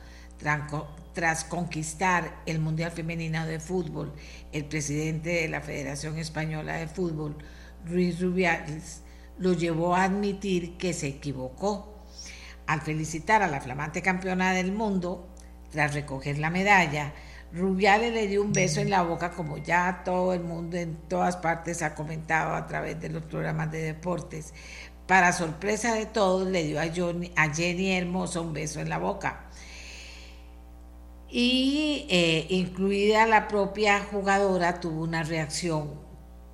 tras conquistar el Mundial Femenino de Fútbol, el presidente de la Federación Española de Fútbol, Luis Rubiales, lo llevó a admitir que se equivocó. Al felicitar a la flamante campeona del mundo, tras recoger la medalla, Rubiales le dio un beso en la boca, como ya todo el mundo en todas partes ha comentado a través de los programas de deportes. Para sorpresa de todos, le dio a, a Jenny Hermoso un beso en la boca. Y eh, incluida la propia jugadora, tuvo una reacción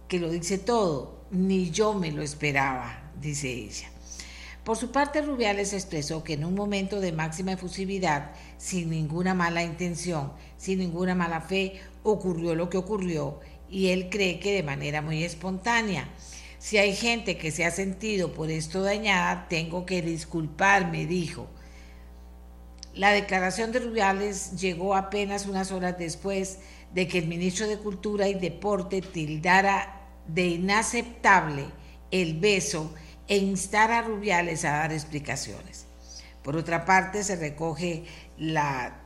que lo dice todo. Ni yo me lo esperaba, dice ella. Por su parte, Rubiales expresó que en un momento de máxima efusividad, sin ninguna mala intención, sin ninguna mala fe, ocurrió lo que ocurrió y él cree que de manera muy espontánea. Si hay gente que se ha sentido por esto dañada, tengo que disculparme, dijo. La declaración de Rubiales llegó apenas unas horas después de que el ministro de Cultura y Deporte tildara de inaceptable el beso e instara a Rubiales a dar explicaciones. Por otra parte, se recoge la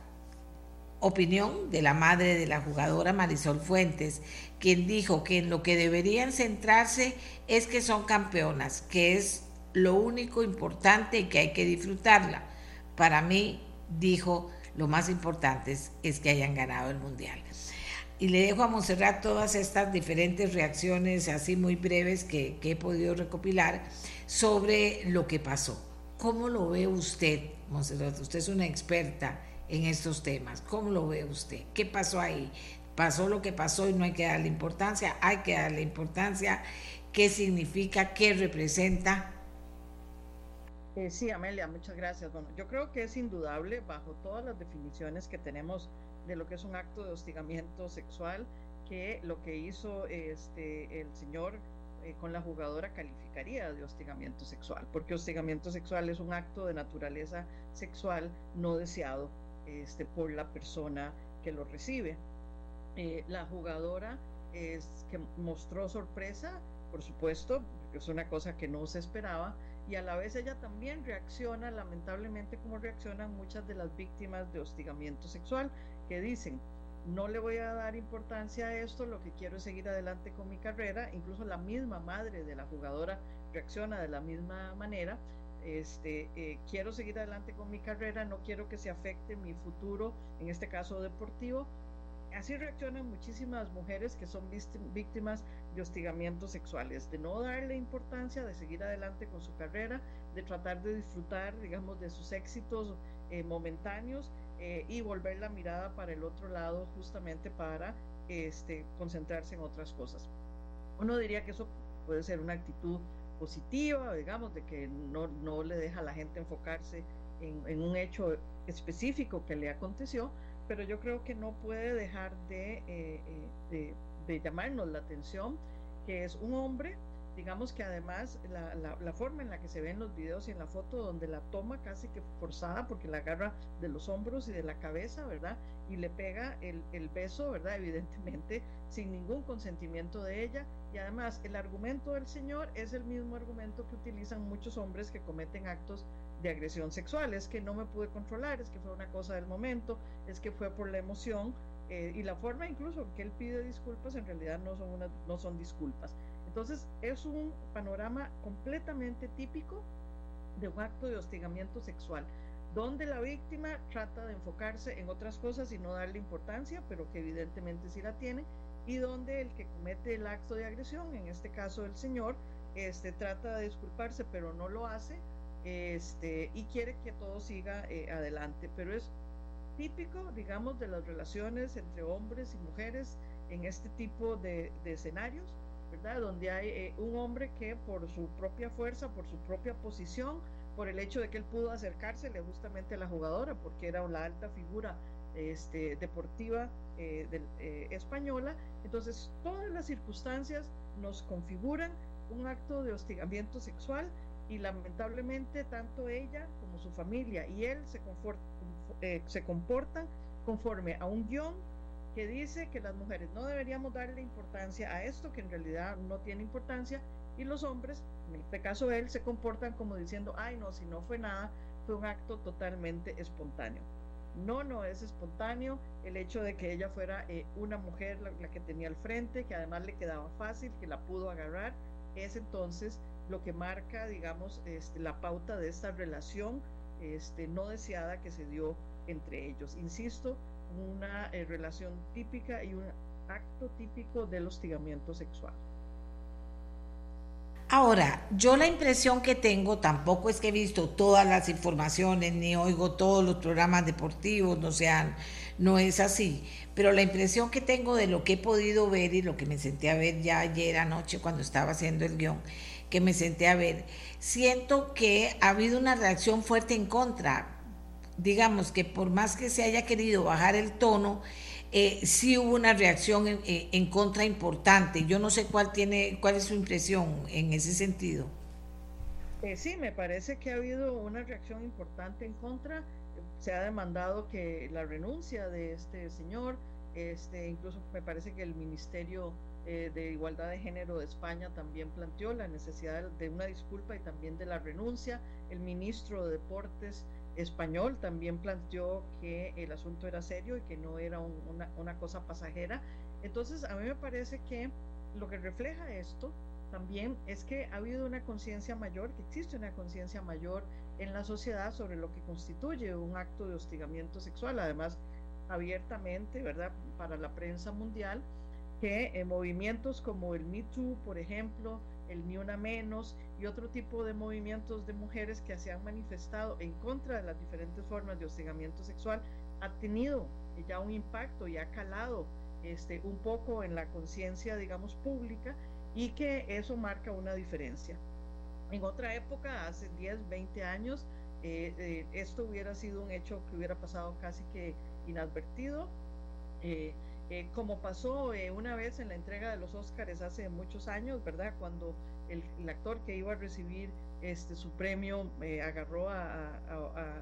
opinión de la madre de la jugadora Marisol Fuentes, quien dijo que en lo que deberían centrarse es que son campeonas, que es lo único importante y que hay que disfrutarla. Para mí, dijo, lo más importante es, que hayan ganado el Mundial. Y le dejo a Monserrat todas estas diferentes reacciones así muy breves que he podido recopilar sobre lo que pasó. ¿Cómo lo ve usted, Monserrat? Usted es una experta en estos temas. ¿Cómo lo ve usted? ¿Qué pasó ahí? Pasó lo que pasó y no hay que darle importancia. Hay que darle importancia. ¿Qué significa? ¿Qué representa? Eh, sí, Amelia, muchas gracias. Bueno, yo creo que es indudable, bajo todas las definiciones que tenemos de lo que es un acto de hostigamiento sexual, que lo que hizo este, el señor eh, con la jugadora calificaría de hostigamiento sexual, porque hostigamiento sexual es un acto de naturaleza sexual no deseado este, por la persona que lo recibe. Eh, la jugadora es que mostró sorpresa, por supuesto, porque es una cosa que no se esperaba, y a la vez ella también reacciona lamentablemente como reaccionan muchas de las víctimas de hostigamiento sexual que dicen no le voy a dar importancia a esto, lo que quiero es seguir adelante con mi carrera, incluso la misma madre de la jugadora reacciona de la misma manera, este, eh, quiero seguir adelante con mi carrera, no quiero que se afecte mi futuro, en este caso deportivo, así reaccionan muchísimas mujeres que son víctimas de hostigamientos sexuales, de no darle importancia, de seguir adelante con su carrera, de tratar de disfrutar, digamos, de sus éxitos eh, momentáneos eh, y volver la mirada para el otro lado justamente para este, concentrarse en otras cosas. Uno diría que eso puede ser una actitud positiva, digamos, de que no, no le deja a la gente enfocarse en, un hecho específico que le aconteció, pero yo creo que no puede dejar de, eh, eh, de, llamarnos la atención que es un hombre, digamos que además la, la, forma en la que se ven los videos y en la foto donde la toma casi que forzada porque la agarra de los hombros y de la cabeza, ¿verdad? Y le pega el, el beso, ¿verdad? Evidentemente sin ningún consentimiento de ella. Y además el argumento del señor es el mismo argumento que utilizan muchos hombres que cometen actos de agresión sexual, es que no me pude controlar, es que fue una cosa del momento, es que fue por la emoción eh, y la forma incluso que él pide disculpas en realidad no son, no son disculpas. Entonces es un panorama completamente típico de un acto de hostigamiento sexual, donde la víctima trata de enfocarse en otras cosas y no darle importancia, pero que evidentemente sí la tiene, y donde el que comete el acto de agresión, en este caso el señor, este, trata de disculparse, pero no lo hace, este, y quiere que todo siga eh, adelante, pero es típico, digamos, de las relaciones entre hombres y mujeres en este tipo de, escenarios, Donde hay eh, un hombre que por su propia fuerza, por su propia posición, por el hecho de que él pudo acercársele justamente a la jugadora, porque era una alta figura este, deportiva eh, española, entonces todas las circunstancias nos configuran un acto de hostigamiento sexual y lamentablemente tanto ella como su familia y él se, eh, se comportan conforme a un guion que dice que las mujeres no deberíamos darle importancia a esto, que en realidad no tiene importancia, y los hombres, en este caso él, se comportan como diciendo, ay no, si no fue nada, fue un acto totalmente espontáneo. No, no es espontáneo el hecho de que ella fuera eh, una mujer la, que tenía al frente, que además le quedaba fácil, que la pudo agarrar, es entonces lo que marca, digamos, este, la pauta de esta relación este, no deseada que se dio entre ellos. Insisto, una eh, relación típica y un acto típico del hostigamiento sexual. Ahora, yo la impresión que tengo, tampoco es que he visto todas las informaciones ni oigo todos los programas deportivos, no sean, no es así, pero la impresión que tengo de lo que he podido ver y lo que me senté a ver ya ayer anoche cuando estaba haciendo el guion, que me senté a ver, siento que ha habido una reacción fuerte en contra. Digamos que por más que se haya querido bajar el tono, eh, sí hubo una reacción en, en, contra importante. Yo no sé cuál tiene, cuál es su impresión en ese sentido. sí, me parece que ha habido una reacción importante en contra. Se ha demandado que la renuncia de este señor, este, incluso me parece que el Ministerio eh, de Igualdad de Género de España también planteó la necesidad de una disculpa y también de la renuncia. El ministro de Deportes español también planteó que el asunto era serio y que no era una, cosa pasajera. Entonces, a mí me parece que lo que refleja esto también es que ha habido una conciencia mayor, que existe una conciencia mayor en la sociedad sobre lo que constituye un acto de hostigamiento sexual, además abiertamente, ¿verdad?, para la prensa mundial que en movimientos como el Me Too, por ejemplo, el Ni Una Menos y otro tipo de movimientos de mujeres que se han manifestado en contra de las diferentes formas de hostigamiento sexual, ha tenido ya un impacto y ha calado este, un poco en la conciencia, digamos, pública y que eso marca una diferencia. En otra época, hace 10, 20 años, eh, eh, esto hubiera sido un hecho que hubiera pasado casi que inadvertido. Eh, como pasó una vez en la entrega de los Óscares hace muchos años, ¿verdad? Cuando el, actor que iba a recibir este, su premio eh, agarró a,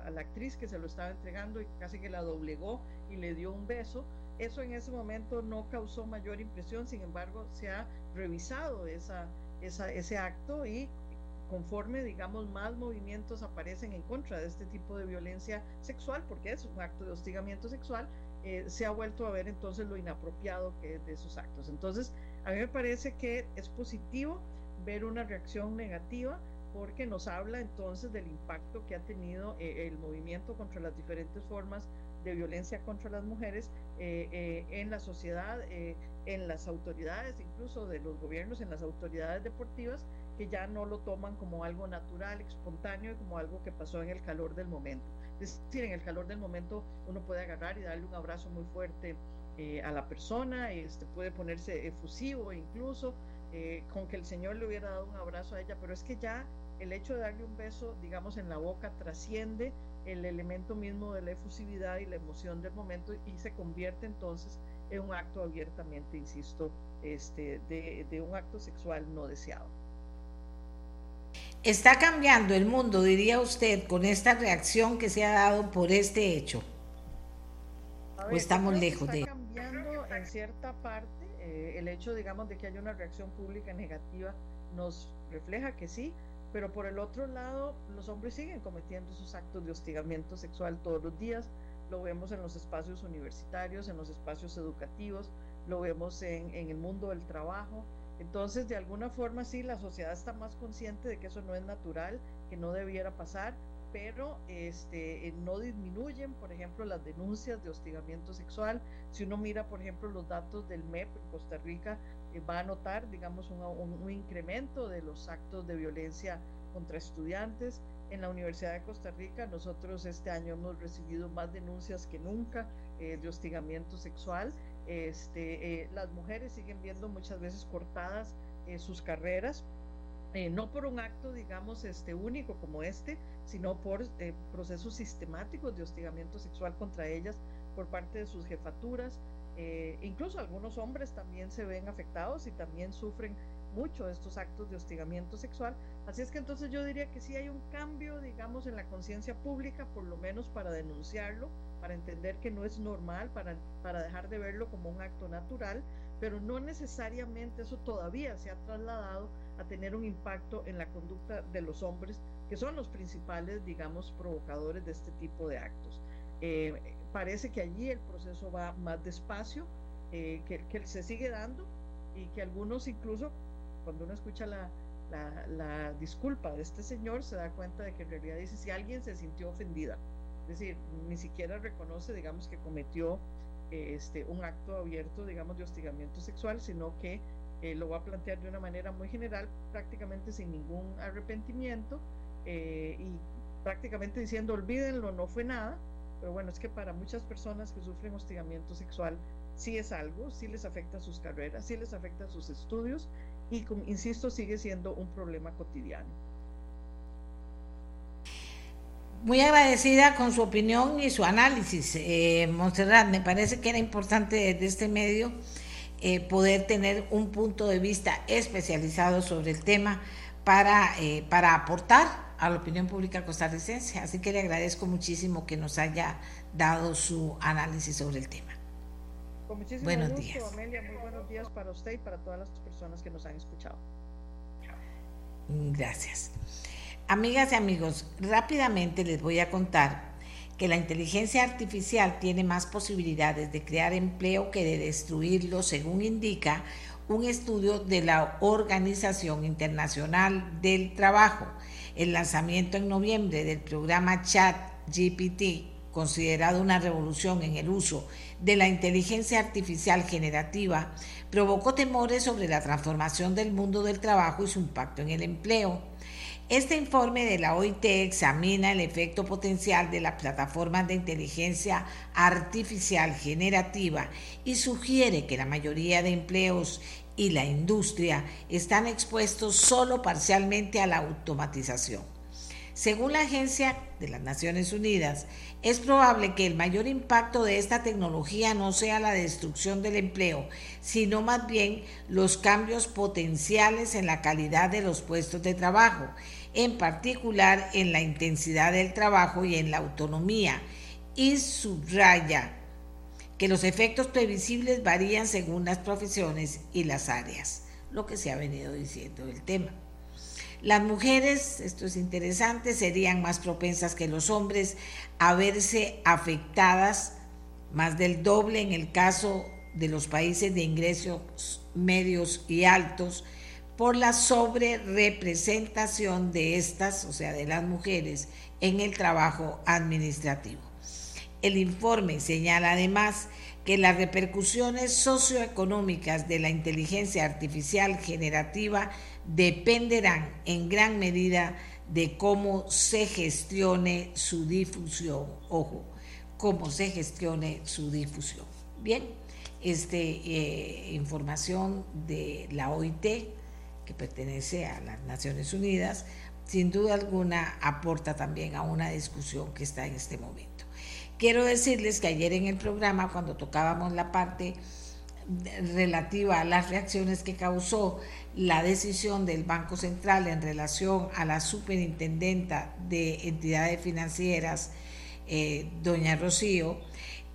a, la actriz que se lo estaba entregando y casi que la doblegó y le dio un beso. Eso en ese momento no causó mayor impresión, sin embargo, se ha revisado esa, esa, ese acto y conforme, digamos, más movimientos aparecen en contra de este tipo de violencia sexual, porque es un acto de hostigamiento sexual, eh, se ha vuelto a ver entonces lo inapropiado que es de esos actos. Entonces, a mí me parece que es positivo ver una reacción negativa porque nos habla entonces del impacto que ha tenido eh, el movimiento contra las diferentes formas de violencia contra las mujeres eh, en la sociedad, en las autoridades, incluso de los gobiernos, en las autoridades deportivas, que ya no lo toman como algo natural, espontáneo y como algo que pasó en el calor del momento. Es decir, en el calor del momento uno puede agarrar y darle un abrazo muy fuerte eh, a la persona, este, puede ponerse efusivo incluso, eh, con que el Señor le hubiera dado un abrazo a ella, pero es que ya el hecho de darle un beso, digamos, en la boca trasciende el elemento mismo de la efusividad y la emoción del momento y se convierte entonces en un acto abiertamente, insisto, este, de, de un acto sexual no deseado. ¿Está cambiando el mundo, diría usted, con esta reacción que se ha dado por este hecho? ¿O estamos lejos de Está cambiando en cierta parte. Eh, el hecho, digamos, de que haya una reacción pública negativa nos refleja que sí, pero por el otro lado, los hombres siguen cometiendo esos actos de hostigamiento sexual todos los días. Lo vemos en los espacios universitarios, en los espacios educativos, lo vemos en el mundo del trabajo, entonces, de alguna forma, sí, la sociedad está más consciente de que eso no es natural, que no debiera pasar, pero este, eh, no disminuyen, por ejemplo, las denuncias de hostigamiento sexual. Si uno mira, por ejemplo, los datos del MEP en Costa Rica, eh, va a notar, digamos, un, incremento de los actos de violencia contra estudiantes. En la Universidad de Costa Rica, nosotros este año hemos recibido más denuncias que nunca eh, de hostigamiento sexual este, las mujeres siguen viendo muchas veces cortadas sus carreras, no por un acto, digamos, este, único como este, sino por procesos sistemáticos de hostigamiento sexual contra ellas por parte de sus jefaturas. incluso algunos hombres también se ven afectados y también sufren mucho estos actos de hostigamiento sexual. Así es que entonces yo diría que sí hay un cambio, digamos, en la conciencia pública, por lo menos para denunciarlo, para entender que no es normal, para, para dejar de verlo como un acto natural, pero no necesariamente eso todavía se ha trasladado a tener un impacto en la conducta de los hombres, que son los principales, digamos, provocadores de este tipo de actos. Eh, parece que allí el proceso va más despacio, eh, que, que, se sigue dando y que algunos incluso, cuando uno escucha la, la, disculpa de este señor, se da cuenta de que en realidad dice si alguien se sintió ofendida es decir, ni siquiera reconoce, digamos, que cometió este, un acto abierto, digamos, de hostigamiento sexual, sino que eh, lo va a plantear de una manera muy general, prácticamente sin ningún arrepentimiento eh, y prácticamente diciendo, olvídenlo, no fue nada. Pero bueno, es que para muchas personas que sufren hostigamiento sexual, sí es algo, sí les afecta sus carreras, sí les afecta sus estudios y, insisto, sigue siendo un problema cotidiano. muy agradecida con su opinión y su análisis, eh, Montserrat. Me parece que era importante desde este medio eh, poder tener un punto de vista especializado sobre el tema para, eh, para aportar a la opinión pública costarricense. Así que le agradezco muchísimo que nos haya dado su análisis sobre el tema. Con muchísimo buenos gusto, días. Amelia. Muy buenos días para usted y para todas las personas que nos han escuchado. Gracias. Amigas y amigos, rápidamente les voy a contar que la inteligencia artificial tiene más posibilidades de crear empleo que de destruirlo, según indica un estudio de la Organización Internacional del Trabajo. El lanzamiento en noviembre del programa Chat GPT, considerado una revolución en el uso de la inteligencia artificial generativa, provocó temores sobre la transformación del mundo del trabajo y su impacto en el empleo. Este informe de la OIT examina el efecto potencial de las plataformas de inteligencia artificial generativa y sugiere que la mayoría de empleos y la industria están expuestos solo parcialmente a la automatización. Según la Agencia de las Naciones Unidas, es probable que el mayor impacto de esta tecnología no sea la destrucción del empleo, sino más bien los cambios potenciales en la calidad de los puestos de trabajo, en particular en la intensidad del trabajo y en la autonomía, y subraya que los efectos previsibles varían según las profesiones y las áreas, lo que se ha venido diciendo del tema. Las mujeres, esto es interesante, serían más propensas que los hombres a verse afectadas más del doble en el caso de los países de ingresos medios y altos por la sobrerepresentación de estas, o sea, de las mujeres, en el trabajo administrativo. El informe señala además que las repercusiones socioeconómicas de la inteligencia artificial generativa dependerán en gran medida de cómo se gestione su difusión. Ojo, cómo se gestione su difusión. Bien, esta eh, información de la OIT, que pertenece a las Naciones Unidas, sin duda alguna aporta también a una discusión que está en este momento. Quiero decirles que ayer en el programa, cuando tocábamos la parte relativa a las reacciones que causó la decisión del Banco Central en relación a la superintendenta de entidades financieras, eh, doña Rocío,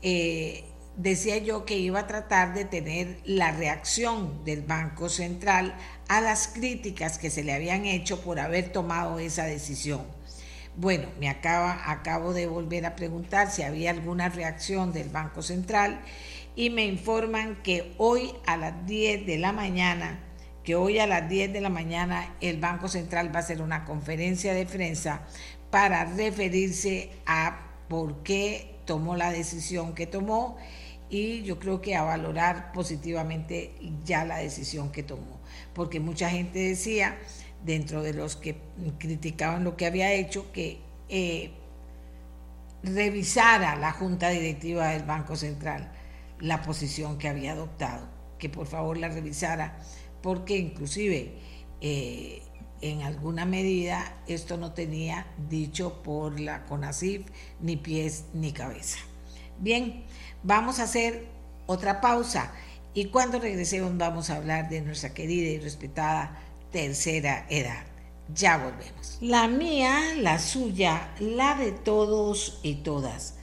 eh, decía yo que iba a tratar de tener la reacción del Banco Central a las críticas que se le habían hecho por haber tomado esa decisión. Bueno, me acaba, acabo de volver a preguntar si había alguna reacción del Banco Central y me informan que hoy a las 10 de la mañana que hoy a las 10 de la mañana el Banco Central va a hacer una conferencia de prensa para referirse a por qué tomó la decisión que tomó y yo creo que a valorar positivamente ya la decisión que tomó, porque mucha gente decía, dentro de los que criticaban lo que había hecho, que eh, revisara la Junta Directiva del Banco Central la posición que había adoptado, que por favor la revisara porque inclusive eh, en alguna medida esto no tenía dicho por la CONACIF ni pies ni cabeza. Bien, vamos a hacer otra pausa y cuando regresemos vamos a hablar de nuestra querida y respetada tercera edad. Ya volvemos. La mía, la suya, la de todos y todas.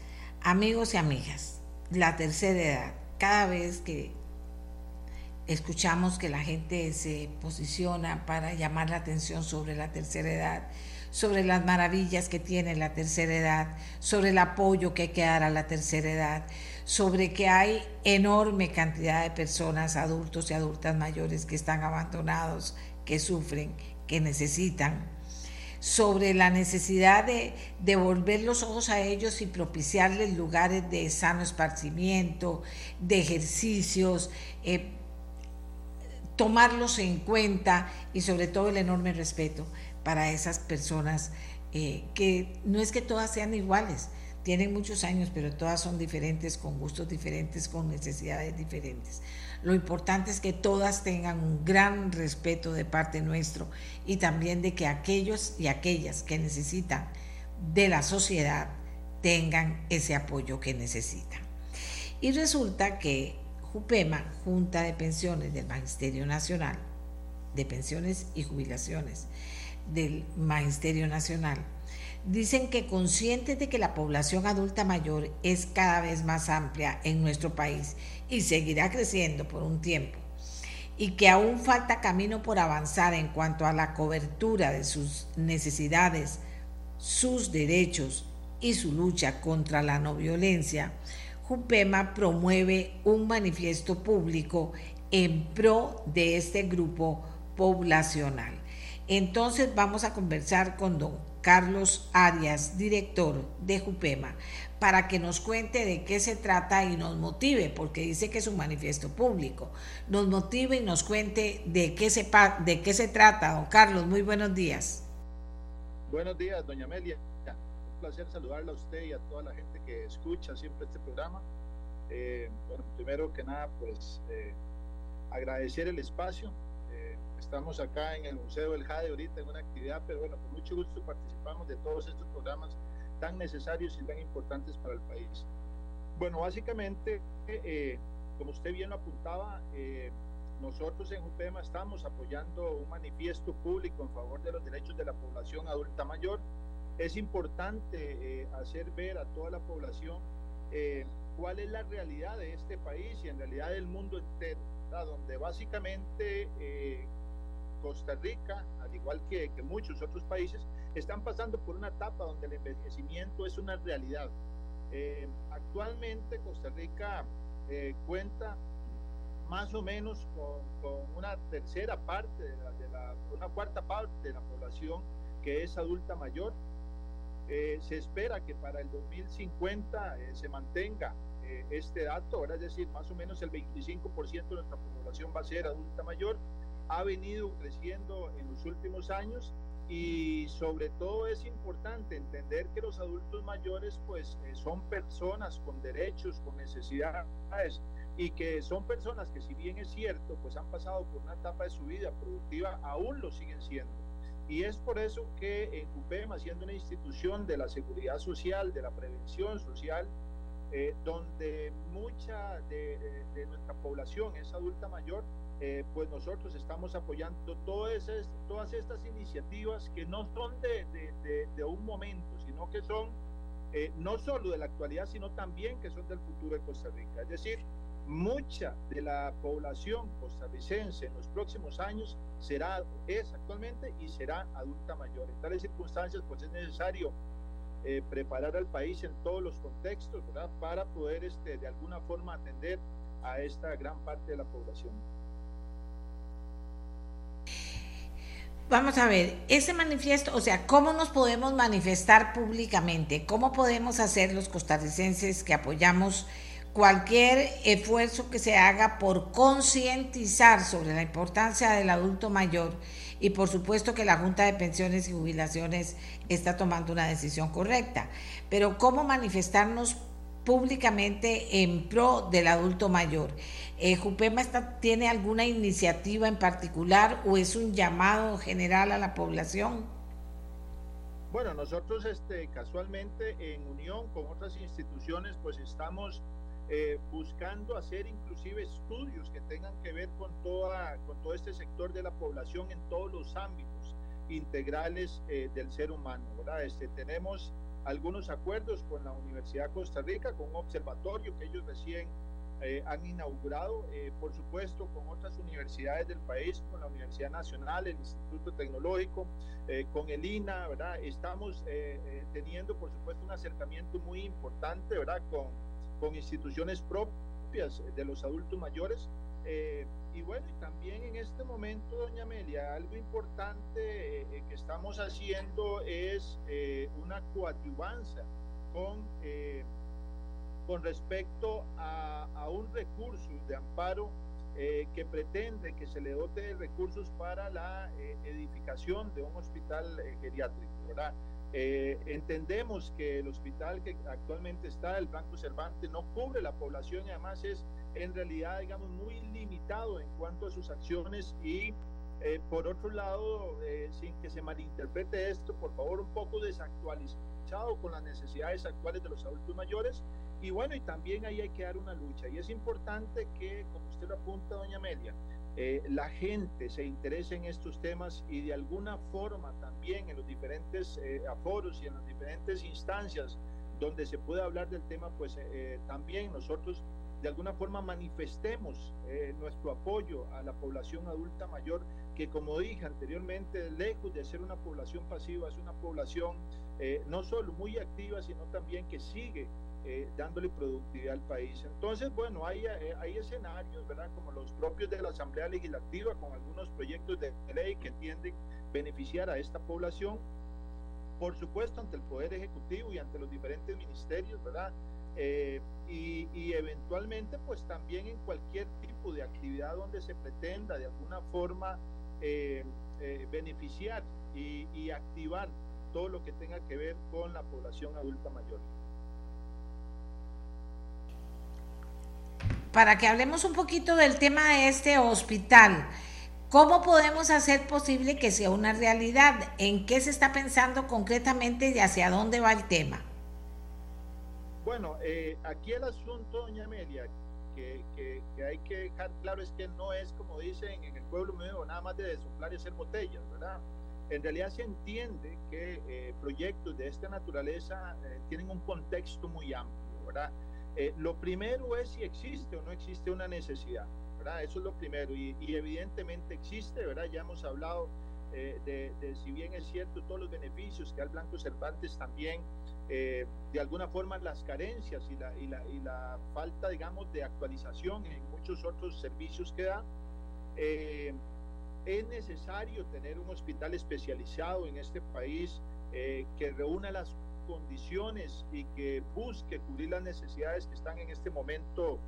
Amigos y amigas, la tercera edad. Cada vez que escuchamos que la gente se posiciona para llamar la atención sobre la tercera edad, sobre las maravillas que tiene la tercera edad, sobre el apoyo que hay que dar a la tercera edad, sobre que hay enorme cantidad de personas, adultos y adultas mayores que están abandonados, que sufren, que necesitan, sobre la necesidad de devolver los ojos a ellos y propiciarles lugares de sano esparcimiento, de ejercicios, eh, tomarlos en cuenta y sobre todo el enorme respeto para esas personas eh, que no es que todas sean iguales, tienen muchos años, pero todas son diferentes, con gustos diferentes, con necesidades diferentes. Lo importante es que todas tengan un gran respeto de parte nuestro y también de que aquellos y aquellas que necesitan de la sociedad tengan ese apoyo que necesitan. Y resulta que JUPEMA, Junta de Pensiones del Magisterio Nacional, de Pensiones y Jubilaciones del Magisterio Nacional, dicen que conscientes de que la población adulta mayor es cada vez más amplia en nuestro país y seguirá creciendo por un tiempo, y que aún falta camino por avanzar en cuanto a la cobertura de sus necesidades, sus derechos y su lucha contra la no violencia, Jupema promueve un manifiesto público en pro de este grupo poblacional. Entonces vamos a conversar con don Carlos Arias, director de Jupema, para que nos cuente de qué se trata y nos motive, porque dice que es un manifiesto público, nos motive y nos cuente de qué se, de qué se trata. Don Carlos, muy buenos días. Buenos días, doña Amelia. Placer saludarla a usted y a toda la gente que escucha siempre este programa. Eh, bueno, primero que nada, pues eh, agradecer el espacio. Eh, estamos acá en el Museo del Jade ahorita en una actividad, pero bueno, con mucho gusto participamos de todos estos programas tan necesarios y tan importantes para el país. Bueno, básicamente, eh, como usted bien lo apuntaba, eh, nosotros en UPEMA estamos apoyando un manifiesto público en favor de los derechos de la población adulta mayor. Es importante eh, hacer ver a toda la población cuál es la realidad de este país y en realidad del mundo entero, donde básicamente Costa Rica, al igual que, muchos otros países, están pasando por una etapa donde el envejecimiento es una realidad. Eh, actualmente Costa Rica eh, cuenta más o menos con, una tercera parte, de la, una cuarta parte de la población que es adulta mayor. Eh, se espera que para el 2050 se mantenga este dato, ahora es decir, más o menos el 25% de nuestra población va a ser adulta mayor. Ha venido creciendo en los últimos años y sobre todo es importante entender que los adultos mayores pues eh, son personas con derechos, con necesidades y que son personas que si bien es cierto pues han pasado por una etapa de su vida productiva, aún lo siguen siendo. Y es por eso que en CUPEMA, siendo una institución de la seguridad social, de la prevención social, eh, donde mucha de, nuestra población es adulta mayor, eh, pues nosotros estamos apoyando todas, todas estas iniciativas que no son de, un momento, sino que son eh, no solo de la actualidad, sino también que son del futuro de Costa Rica. Es decir, mucha de la población costarricense en los próximos años será, es actualmente y será adulta mayor. En tales circunstancias, pues es necesario eh, preparar al país en todos los contextos, ¿verdad? Para poder este, de alguna forma atender a esta gran parte de la población. Vamos a ver, ese manifiesto, o sea, ¿cómo nos podemos manifestar públicamente? ¿Cómo podemos hacer los costarricenses que apoyamos cualquier esfuerzo que se haga por concientizar sobre la importancia del adulto mayor? Y por supuesto que la Junta de Pensiones y Jubilaciones está tomando una decisión correcta. Pero ¿cómo manifestarnos públicamente en pro del adulto mayor? Eh, ¿Jupema está, tiene alguna iniciativa en particular o es un llamado general a la población? Bueno, nosotros este, casualmente en unión con otras instituciones pues estamos eh, buscando hacer inclusive estudios que tengan que ver con, toda, con todo este sector de la población en todos los ámbitos integrales eh, del ser humano. ¿verdad? Este, tenemos algunos acuerdos con la Universidad de Costa Rica, con un observatorio que ellos recién eh, han inaugurado, eh, por supuesto, con otras universidades del país, con la Universidad Nacional, el Instituto Tecnológico, eh, con el INA, ¿verdad? Estamos teniendo, por supuesto, un acercamiento muy importante, ¿verdad? Con, con instituciones propias de los adultos mayores. y bueno, y también en este momento, doña Amelia, algo importante que estamos haciendo es una coadyuvanza con con respecto a, un recurso de amparo eh, que pretende que se le dote de recursos para la eh, edificación de un hospital eh, geriátrico, ¿verdad? Entendemos que el hospital que actualmente está, el Banco Cervantes, no cubre la población y además es en realidad, digamos, muy limitado en cuanto a sus acciones y Eh, por otro lado, eh, sin que se malinterprete esto, por favor, un poco desactualizado con las necesidades actuales de los adultos mayores. Y bueno, y también ahí hay que dar una lucha. Y es importante que, como usted lo apunta, doña Amelia, eh, la gente se interese en estos temas y de alguna forma también en los diferentes aforos y en las diferentes instancias donde se puede hablar del tema, pues también nosotros de alguna forma manifestemos nuestro apoyo a la población adulta mayor que como dije anteriormente, lejos de ser una población pasiva, es una población eh, no solo muy activa, sino también que sigue eh, dándole productividad al país. Entonces, bueno, hay, eh, hay escenarios, ¿verdad? Como los propios de la Asamblea Legislativa, con algunos proyectos de ley que tienden a beneficiar a esta población, por supuesto, ante el Poder Ejecutivo y ante los diferentes ministerios, ¿verdad? y, y, eventualmente, pues también en cualquier tipo de actividad donde se pretenda de alguna forma eh, eh, beneficiar y, activar todo lo que tenga que ver con la población adulta mayor. Para que hablemos un poquito del tema de este hospital, ¿cómo podemos hacer posible que sea una realidad? ¿En qué se está pensando concretamente y hacia dónde va el tema? Bueno, eh, aquí el asunto, doña Amelia, que, hay que dejar claro es que no es como dicen en el pueblo medio nada más de desoplar y hacer botellas, ¿verdad? En realidad se entiende que eh, proyectos de esta naturaleza eh, tienen un contexto muy amplio, ¿verdad? Eh, lo primero es si existe o no existe una necesidad, ¿verdad? Eso es lo primero y, evidentemente existe, ¿verdad? Ya hemos hablado de, de, si bien es cierto todos los beneficios que al Blanco Cervantes también eh, de alguna forma las carencias y la, y, la, y la, falta, digamos, de actualización en muchos otros servicios que da, eh, es necesario tener un hospital especializado en este país eh, que reúna las condiciones y que busque cubrir las necesidades que están en este momento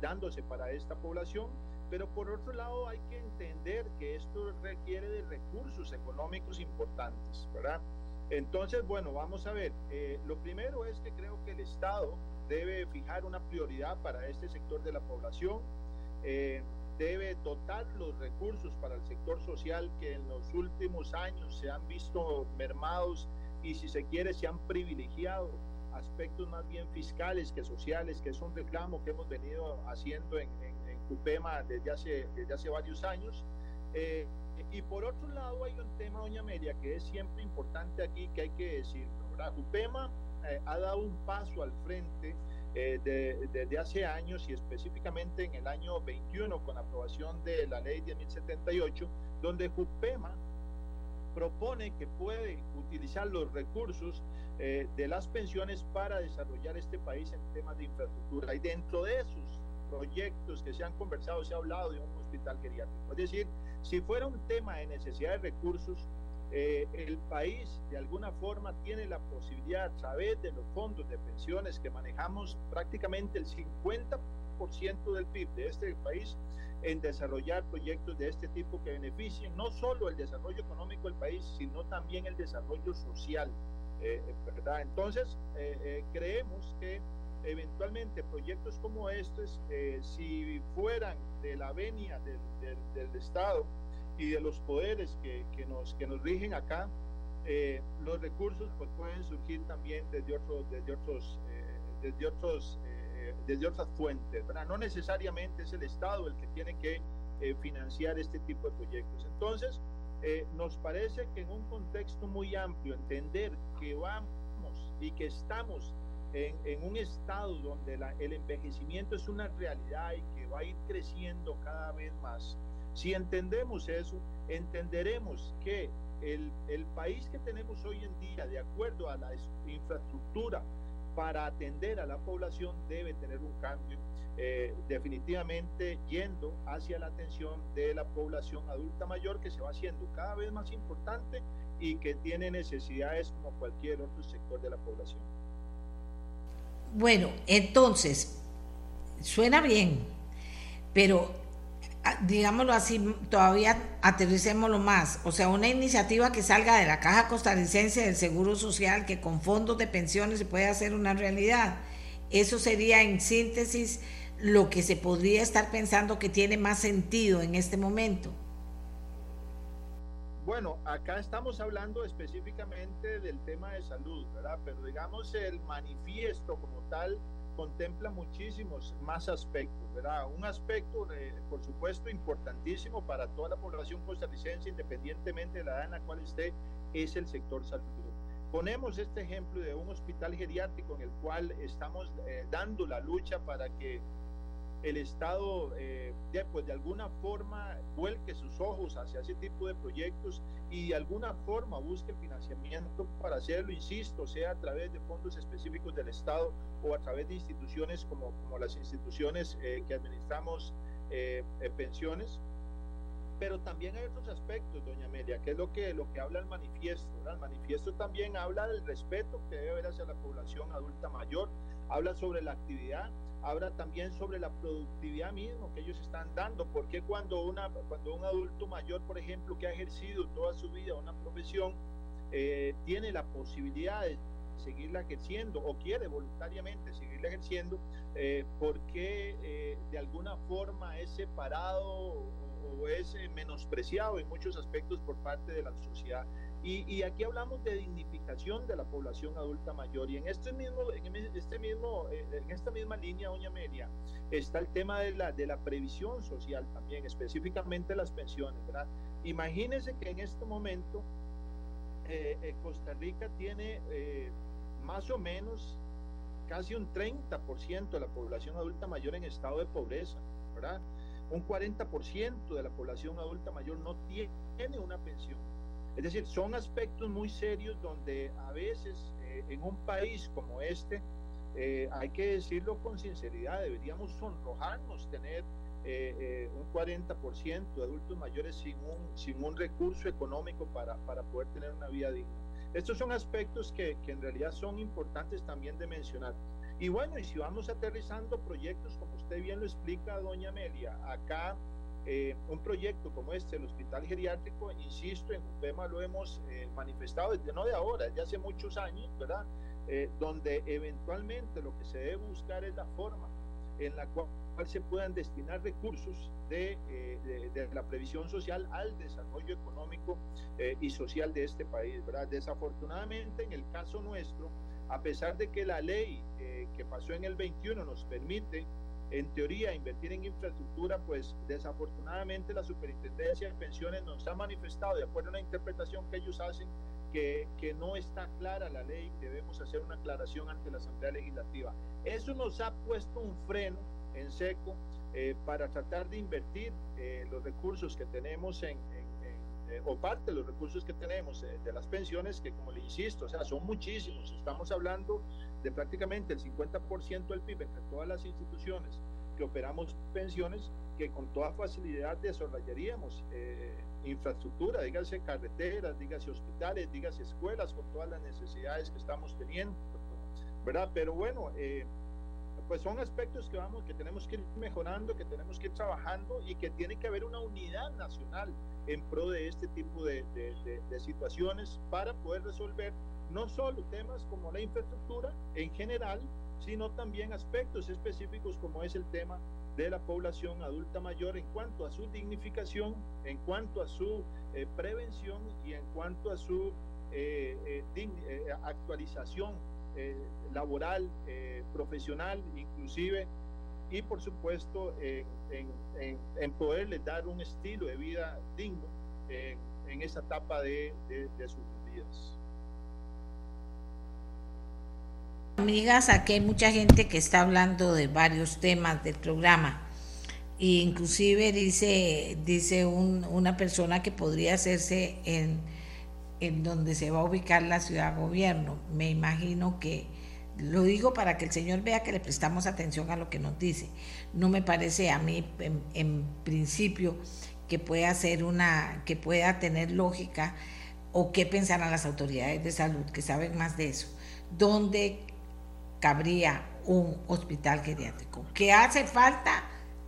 dándose para esta población. Pero por otro lado hay que entender que esto requiere de recursos económicos importantes, ¿verdad? Entonces, bueno, vamos a ver. Eh, lo primero es que creo que el Estado debe fijar una prioridad para este sector de la población. Eh, debe dotar los recursos para el sector social que en los últimos años se han visto mermados y si se quiere se han privilegiado aspectos más bien fiscales que sociales, que es un reclamo que hemos venido haciendo en, en, CUPEMA desde hace, desde hace varios años. Eh, y por otro lado hay un tema, doña Amelia, que es siempre importante aquí, que hay que decirlo. ¿verdad? UPEMA eh, ha dado un paso al frente eh, desde hace años y específicamente en el año 21 con la aprobación de la ley 1078, donde UPEMA propone que puede utilizar los recursos eh, de las pensiones para desarrollar este país en temas de infraestructura. Y dentro de esos proyectos que se han conversado, se ha hablado de un hospital geriátrico. Es decir, si fuera un tema de necesidad de recursos, eh, el país de alguna forma tiene la posibilidad, a través de los fondos de pensiones que manejamos prácticamente el 50% del PIB de este país, en desarrollar proyectos de este tipo que beneficien no solo el desarrollo económico del país, sino también el desarrollo social. Eh, ¿verdad? Entonces, eh, creemos que eventualmente proyectos como estos, eh, si fueran de la venia del, del, Estado y de los poderes que, que, nos, que nos rigen acá, eh, los recursos pues, pueden surgir también desde otros, desde otros, eh, desde otros, desde otras fuentes, ¿verdad? No necesariamente es el Estado el que tiene que financiar este tipo de proyectos. Entonces, nos parece que en un contexto muy amplio, entender que vamos y que estamos en, un estado donde el envejecimiento es una realidad y que va a ir creciendo cada vez más, si entendemos eso, entenderemos que el, el, país que tenemos hoy en día, de acuerdo a la infraestructura para atender a la población, debe tener un cambio eh, definitivamente yendo hacia la atención de la población adulta mayor que se va haciendo cada vez más importante y que tiene necesidades como cualquier otro sector de la población. Bueno, entonces, suena bien, pero digámoslo así, todavía aterricémoslo más. O sea, una iniciativa que salga de la Caja Costarricense del Seguro Social, que con fondos de pensiones se puede hacer una realidad. Eso sería, en síntesis, lo que se podría estar pensando que tiene más sentido en este momento. bueno, acá estamos hablando específicamente del tema de salud, ¿verdad? Pero digamos el manifiesto como tal contempla muchísimos más aspectos, ¿verdad? Un aspecto, por supuesto, importantísimo para toda la población costarricense, independientemente de la edad en la cual esté, es el sector salud. Ponemos este ejemplo de un hospital geriátrico en el cual estamos eh, dando la lucha para que el Estado eh, de, pues de alguna forma vuelque sus ojos hacia ese tipo de proyectos y de alguna forma busque financiamiento para hacerlo, insisto, sea a través de fondos específicos del Estado o a través de instituciones como, como las instituciones eh, que administramos eh, pensiones. Pero también hay otros aspectos, doña Amelia, que es lo que, lo que habla el manifiesto. El manifiesto también habla del respeto que debe haber hacia la población adulta mayor, habla sobre la actividad, habla también sobre la productividad mismo que ellos están dando, porque cuando, una, cuando un adulto mayor, por ejemplo, que ha ejercido toda su vida una profesión, eh, tiene la posibilidad de seguirla ejerciendo o quiere voluntariamente seguirla ejerciendo, eh, porque eh, de alguna forma es separado o es menospreciado en muchos aspectos por parte de la sociedad. Y, aquí hablamos de dignificación de la población adulta mayor. Y en este mismo, en este mismo, eh, en esta misma línea, doña Amelia, está el tema de la, de la previsión social también, específicamente las pensiones, ¿verdad? Imagínense que en este momento eh, eh, Costa Rica tiene más o menos casi un 30% de la población adulta mayor en estado de pobreza, ¿verdad? Un 40% de la población adulta mayor no tiene una pensión es decir, son aspectos muy serios donde a veces eh, en un país como este, eh, hay que decirlo con sinceridad, deberíamos sonrojarnos tener eh, un 40% de adultos mayores sin un, sin un recurso económico para, para poder tener una vida digna. Estos son aspectos que, que en realidad son importantes también de mencionar. Y bueno, y si vamos aterrizando proyectos, como usted bien lo explica, doña Amelia, acá eh, un proyecto como este, el Hospital Geriátrico, insisto, en UPEMA lo hemos eh, manifestado desde no de ahora, desde hace muchos años, ¿verdad? Eh, donde eventualmente lo que se debe buscar es la forma en la cual se puedan destinar recursos de, de, la previsión social al desarrollo económico y social de este país, ¿verdad? Desafortunadamente, en el caso nuestro, a pesar de que la ley que pasó en el 21 nos permite en teoría, invertir en infraestructura, pues desafortunadamente la Superintendencia de Pensiones nos ha manifestado, de acuerdo a la interpretación que ellos hacen, que, que no está clara la ley, debemos hacer una aclaración ante la Asamblea Legislativa. Eso nos ha puesto un freno en seco eh, para tratar de invertir eh, los recursos que tenemos en, eh, o parte de los recursos que tenemos de las pensiones, que como le insisto, o sea, son muchísimos. Estamos hablando de prácticamente el 50% del PIB entre todas las instituciones que operamos pensiones, que con toda facilidad desarrollaríamos eh, infraestructura, dígase carreteras, dígase hospitales, dígase escuelas, con todas las necesidades que estamos teniendo, ¿verdad? Pero bueno, eh, pues son aspectos que vamos, que tenemos que ir mejorando, que tenemos que ir trabajando y que tiene que haber una unidad nacional en pro de este tipo de, de situaciones para poder resolver no solo temas como la infraestructura en general, sino también aspectos específicos como es el tema de la población adulta mayor en cuanto a su dignificación, en cuanto a su eh, prevención y en cuanto a su eh, eh, actualización laboral, profesional, inclusive, y por supuesto en, en, en, poderles dar un estilo de vida digno en esa etapa de, de, sus vidas. Amigas, aquí hay mucha gente que está hablando de varios temas del programa. E inclusive dice, dice una persona que podría hacerse en, en donde se va a ubicar la ciudad gobierno. Me imagino que lo digo para que el señor vea que le prestamos atención a lo que nos dice. No me parece a mí en, principio que pueda ser una, que pueda tener lógica o qué pensarán las autoridades de salud que saben más de eso. ¿Dónde cabría un hospital geriátrico. ¿Qué hace falta?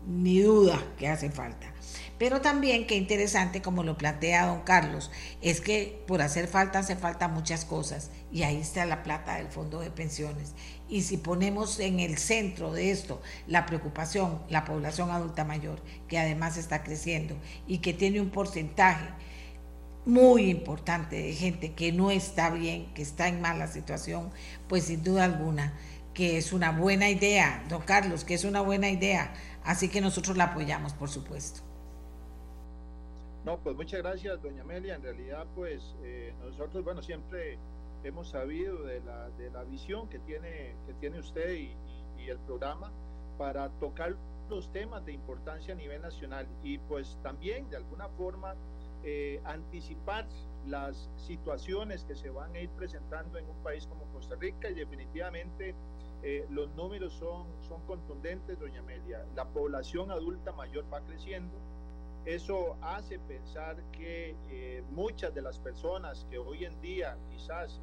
Ni duda que hace falta. Pero también, qué interesante, como lo plantea don Carlos, es que por hacer falta hace falta muchas cosas y ahí está la plata del fondo de pensiones. Y si ponemos en el centro de esto la preocupación, la población adulta mayor, que además está creciendo y que tiene un porcentaje muy importante de gente que no está bien, que está en mala situación, pues sin duda alguna que es una buena idea, don Carlos, que es una buena idea. Así que nosotros la apoyamos, por supuesto. No, pues muchas gracias, doña Amelia. En realidad, pues eh, nosotros, bueno, siempre hemos sabido de la, de la visión que tiene, que tiene usted y, el programa para tocar los temas de importancia a nivel nacional y pues también de alguna forma eh, anticipar las situaciones que se van a ir presentando en un país como Costa Rica y definitivamente eh, los números son, son contundentes, doña Amelia. La población adulta mayor va creciendo. Eso hace pensar que eh, muchas de las personas que hoy en día quizás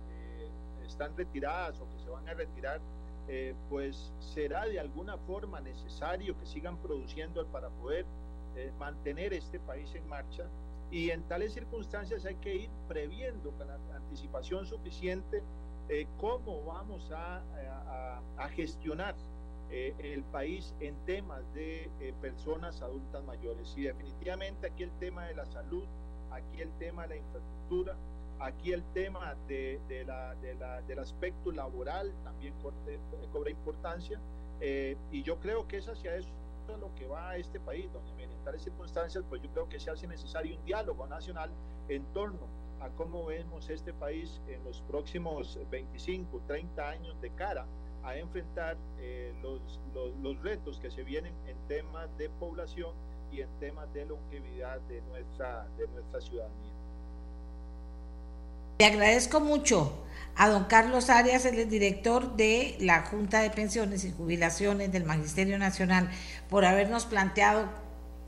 están retiradas o que se van a retirar, pues será de alguna forma necesario que sigan produciendo para poder mantener este país en marcha. Y en tales circunstancias hay que ir previendo con anticipación suficiente eh, cómo vamos a, gestionar eh, el país en temas de eh, personas adultas mayores. Y definitivamente aquí el tema de la salud, aquí el tema de la infraestructura, aquí el tema de, de la, de la, del aspecto laboral también cobra importancia. y yo creo que es hacia eso lo que va a este país, donde tales circunstancias, pues yo creo que se hace necesario un diálogo nacional en torno a cómo vemos este país en los próximos 25, 30 años de cara a enfrentar eh, los, los, retos que se vienen en temas de población y en temas de longevidad de nuestra, de nuestra ciudadanía. Le agradezco mucho a don Carlos Arias, el director de la Junta de Pensiones y Jubilaciones del Magisterio Nacional, por habernos planteado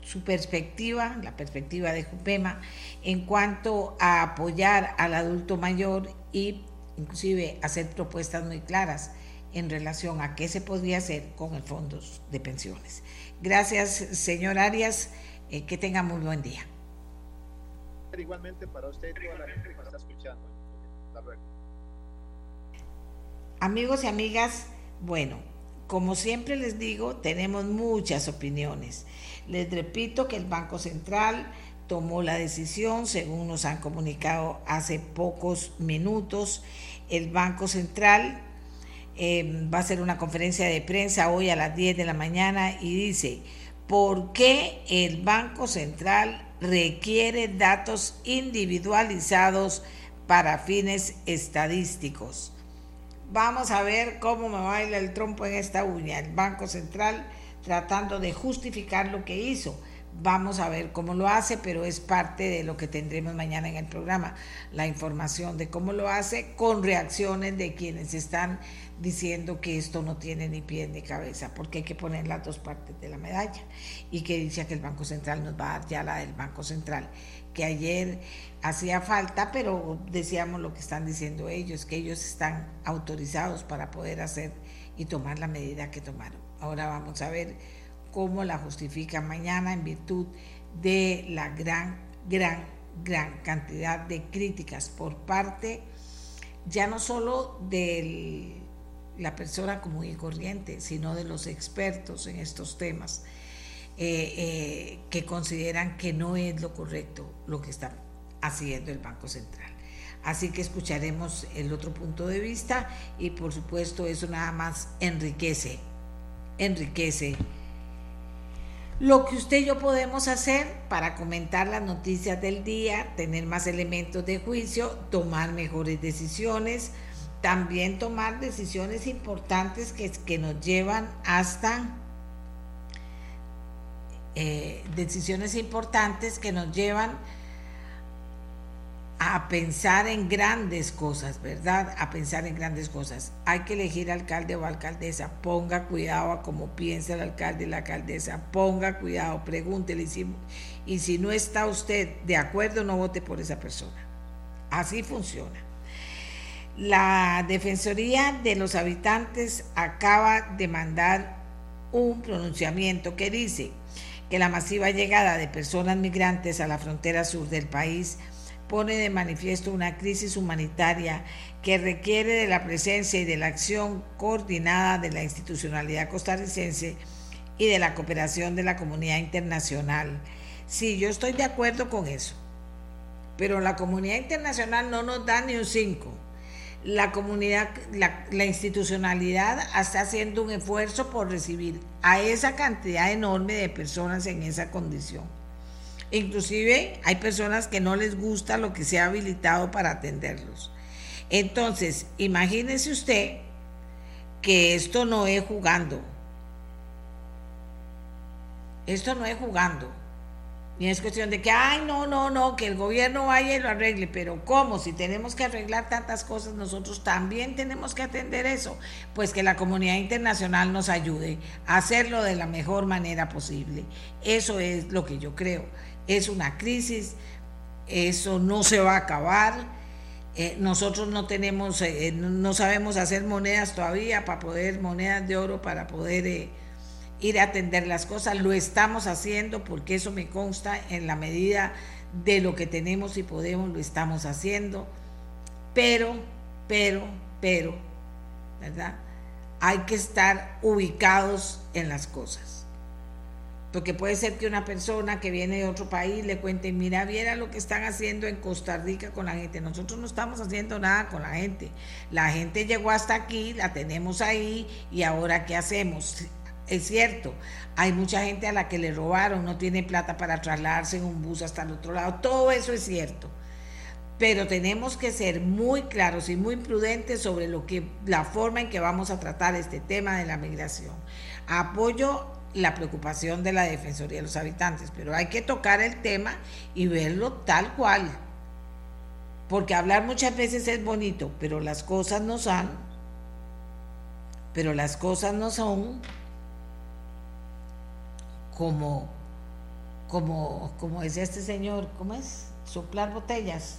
su perspectiva, la perspectiva de Jupema, en cuanto a apoyar al adulto mayor y inclusive hacer propuestas muy claras en relación a qué se podría hacer con el fondo de pensiones. Gracias, señor Arias. Eh, que tenga muy buen día. Igualmente para usted y toda la gente que está escuchando. Amigos y amigas, bueno, como siempre les digo, tenemos muchas opiniones. Les repito que el Banco Central tomó la decisión, según nos han comunicado hace pocos minutos. El Banco Central eh, va a hacer una conferencia de prensa hoy a las 10 de la mañana y dice, ¿por qué el Banco Central requiere datos individualizados para fines estadísticos? Vamos a ver cómo me baila el trompo en esta uña. El Banco Central tratando de justificar lo que hizo. Vamos a ver cómo lo hace, pero es parte de lo que tendremos mañana en el programa, la información de cómo lo hace con reacciones de quienes están diciendo que esto no tiene ni pie ni cabeza, porque hay que poner las dos partes de la medalla y que dice que el Banco Central nos va a dar ya la del Banco Central, que ayer hacía falta, pero decíamos lo que están diciendo ellos, que ellos están autorizados para poder hacer y tomar la medida que tomaron. Ahora vamos a ver cómo la justifica mañana en virtud de la gran, gran, gran cantidad de críticas por parte ya no solo de la persona común y corriente, sino de los expertos en estos temas, eh, eh, que consideran que no es lo correcto lo que está haciendo el Banco Central. Así que escucharemos el otro punto de vista y por supuesto eso nada más enriquece enriquece. Lo que usted y yo podemos hacer para comentar las noticias del día, tener más elementos de juicio, tomar mejores decisiones, también tomar decisiones importantes que, que nos llevan hasta eh, decisiones importantes que nos llevan a pensar en grandes cosas, ¿verdad? A pensar en grandes cosas. Hay que elegir alcalde o alcaldesa. Ponga cuidado a cómo piensa el alcalde y la alcaldesa. Ponga cuidado, pregúntele. Y si, y si no está usted de acuerdo, no vote por esa persona. Así funciona. La Defensoría de los Habitantes acaba de mandar un pronunciamiento que dice que la masiva llegada de personas migrantes a la frontera sur del país pone de manifiesto una crisis humanitaria que requiere de la presencia y de la acción coordinada de la institucionalidad costarricense y de la cooperación de la comunidad internacional. Sí, yo estoy de acuerdo con eso. pero la comunidad internacional no nos da ni un 5. La comunidad, la, institucionalidad está haciendo un esfuerzo por recibir a esa cantidad enorme de personas en esa condición. Inclusive hay personas que no les gusta lo que se ha habilitado para atenderlos. Entonces, imagínese usted que esto no es jugando. Esto no es jugando. Ni es cuestión de que, ay, no, no, no, que el gobierno vaya y lo arregle. Pero ¿cómo? Si tenemos que arreglar tantas cosas, nosotros también tenemos que atender eso. Pues que la comunidad internacional nos ayude a hacerlo de la mejor manera posible. Eso es lo que yo creo. Es una crisis, eso no se va a acabar. Eh, nosotros no tenemos, eh, no sabemos hacer monedas todavía para poder, monedas de oro para poder... Eh, ir a atender las cosas. Lo estamos haciendo porque eso me consta en la medida de lo que tenemos y podemos, lo estamos haciendo. Pero, pero, pero, ¿verdad? Hay que estar ubicados en las cosas. Porque puede ser que una persona que viene de otro país le cuente, mira, viera lo que están haciendo en Costa Rica con la gente. Nosotros no estamos haciendo nada con la gente. La gente llegó hasta aquí, la tenemos ahí y ahora ¿qué hacemos? Es cierto, hay mucha gente a la que le robaron, no tiene plata para trasladarse en un bus hasta el otro lado, todo eso es cierto. Pero tenemos que ser muy claros y muy prudentes sobre lo que la forma en que vamos a tratar este tema de la migración. Apoyo la preocupación de la Defensoría de los Habitantes, pero hay que tocar el tema y verlo tal cual. Porque hablar muchas veces es bonito, pero las cosas no son. Pero las cosas no son como, como, como decía este señor, ¿cómo es? Soplar botellas.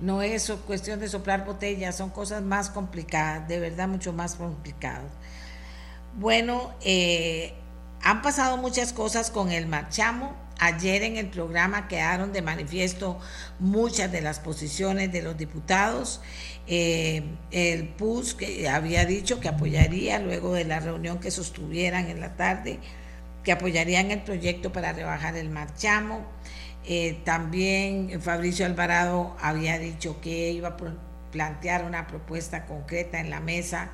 No es cuestión de soplar botellas, son cosas más complicadas, de verdad mucho más complicadas. Bueno, eh, han pasado muchas cosas con el marchamo. Ayer en el programa quedaron de manifiesto muchas de las posiciones de los diputados. Eh, el PUS que había dicho que apoyaría luego de la reunión que sostuvieran en la tarde que apoyarían el proyecto para rebajar el marchamo. Eh, también Fabricio Alvarado había dicho que iba a plantear una propuesta concreta en la mesa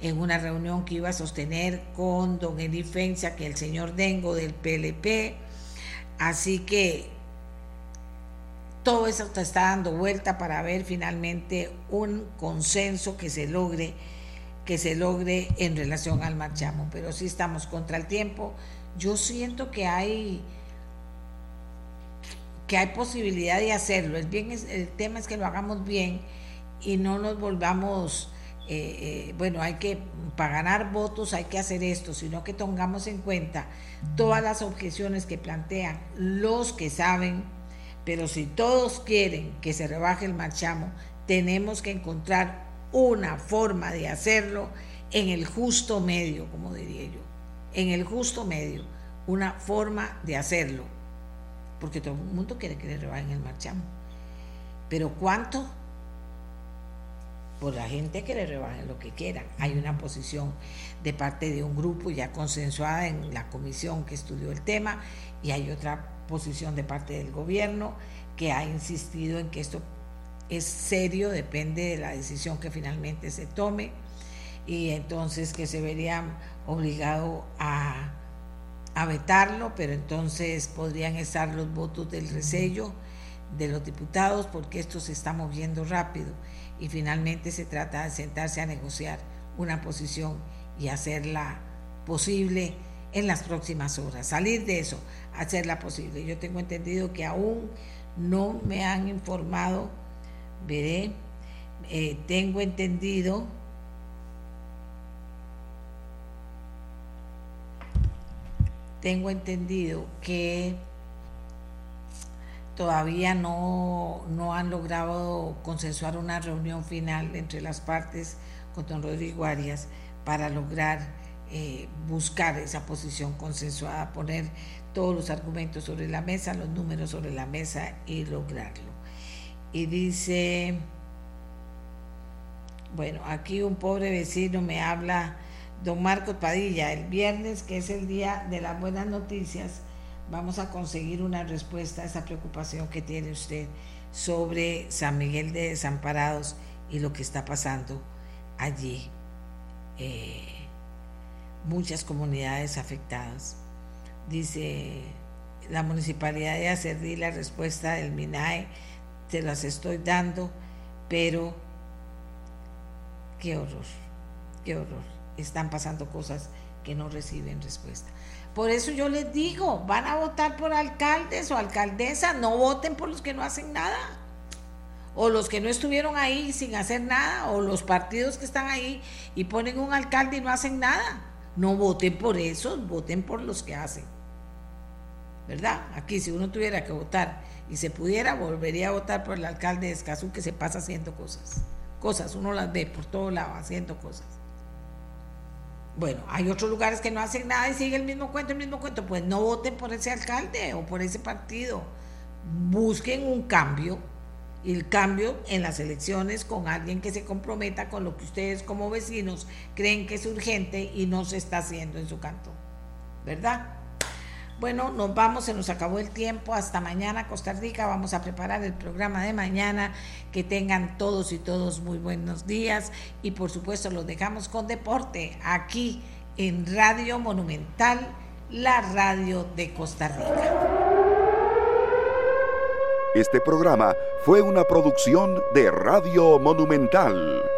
en una reunión que iba a sostener con don Eli que es el señor Dengo del PLP. Así que todo eso está dando vuelta para ver finalmente un consenso que se logre que se logre en relación al marchamo, pero sí estamos contra el tiempo, yo siento que hay que hay posibilidad de hacerlo. El, bien el tema es que lo hagamos bien y no nos volvamos, eh, eh, bueno, hay que, para ganar votos hay que hacer esto, sino que tengamos en cuenta todas las objeciones que plantean los que saben, pero si todos quieren que se rebaje el marchamo, tenemos que encontrar una forma de hacerlo en el justo medio, como diría yo en el justo medio, una forma de hacerlo. Porque todo el mundo quiere que le rebajen el marchamo. Pero ¿cuánto? Por la gente que le rebajen lo que quieran. Hay una posición de parte de un grupo ya consensuada en la comisión que estudió el tema y hay otra posición de parte del gobierno que ha insistido en que esto es serio, depende de la decisión que finalmente se tome y entonces que se vería obligado a, vetarlo, pero entonces podrían estar los votos del resello de los diputados porque esto se está moviendo rápido y finalmente se trata de sentarse a negociar una posición y hacerla posible en las próximas horas, salir de eso, hacerla posible. Yo tengo entendido que aún no me han informado, veré, eh, tengo entendido tengo entendido que todavía no, no, han logrado consensuar una reunión final entre las partes con don Rodrigo Arias para lograr eh, buscar esa posición consensuada, poner todos los argumentos sobre la mesa, los números sobre la mesa y lograrlo. Y dice, bueno, aquí un pobre vecino me habla don Marcos Padilla, el viernes, que es el día de las buenas noticias, vamos a conseguir una respuesta a esa preocupación que tiene usted sobre San Miguel de Desamparados y lo que está pasando allí. Eh, muchas comunidades afectadas. Dice la municipalidad de Acerdí, la respuesta del MINAE, te las estoy dando, pero qué horror, qué horror. Están pasando cosas que no reciben respuesta. Por eso yo les digo, van a votar por alcaldes o alcaldesas, no voten por los que no hacen nada. O los que no estuvieron ahí sin hacer nada, o los partidos que están ahí y ponen un alcalde y no hacen nada. No voten por eso, voten por los que hacen. ¿Verdad? Aquí si uno tuviera que votar y se pudiera, volvería a votar por el alcalde de Escazú que se pasa haciendo cosas. Cosas, uno las ve por todos lados haciendo cosas. Bueno, hay otros lugares que no hacen nada y sigue el mismo cuento, el mismo cuento. Pues no voten por ese alcalde o por ese partido. Busquen un cambio y el cambio en las elecciones con alguien que se comprometa con lo que ustedes como vecinos creen que es urgente y no se está haciendo en su canto. ¿Verdad? Bueno, nos vamos, se nos acabó el tiempo. Hasta mañana, Costa Rica. Vamos a preparar el programa de mañana. Que tengan todos y todos muy buenos días. Y por supuesto, los dejamos con deporte aquí en Radio Monumental, la radio de Costa Rica. Este programa fue una producción de Radio Monumental.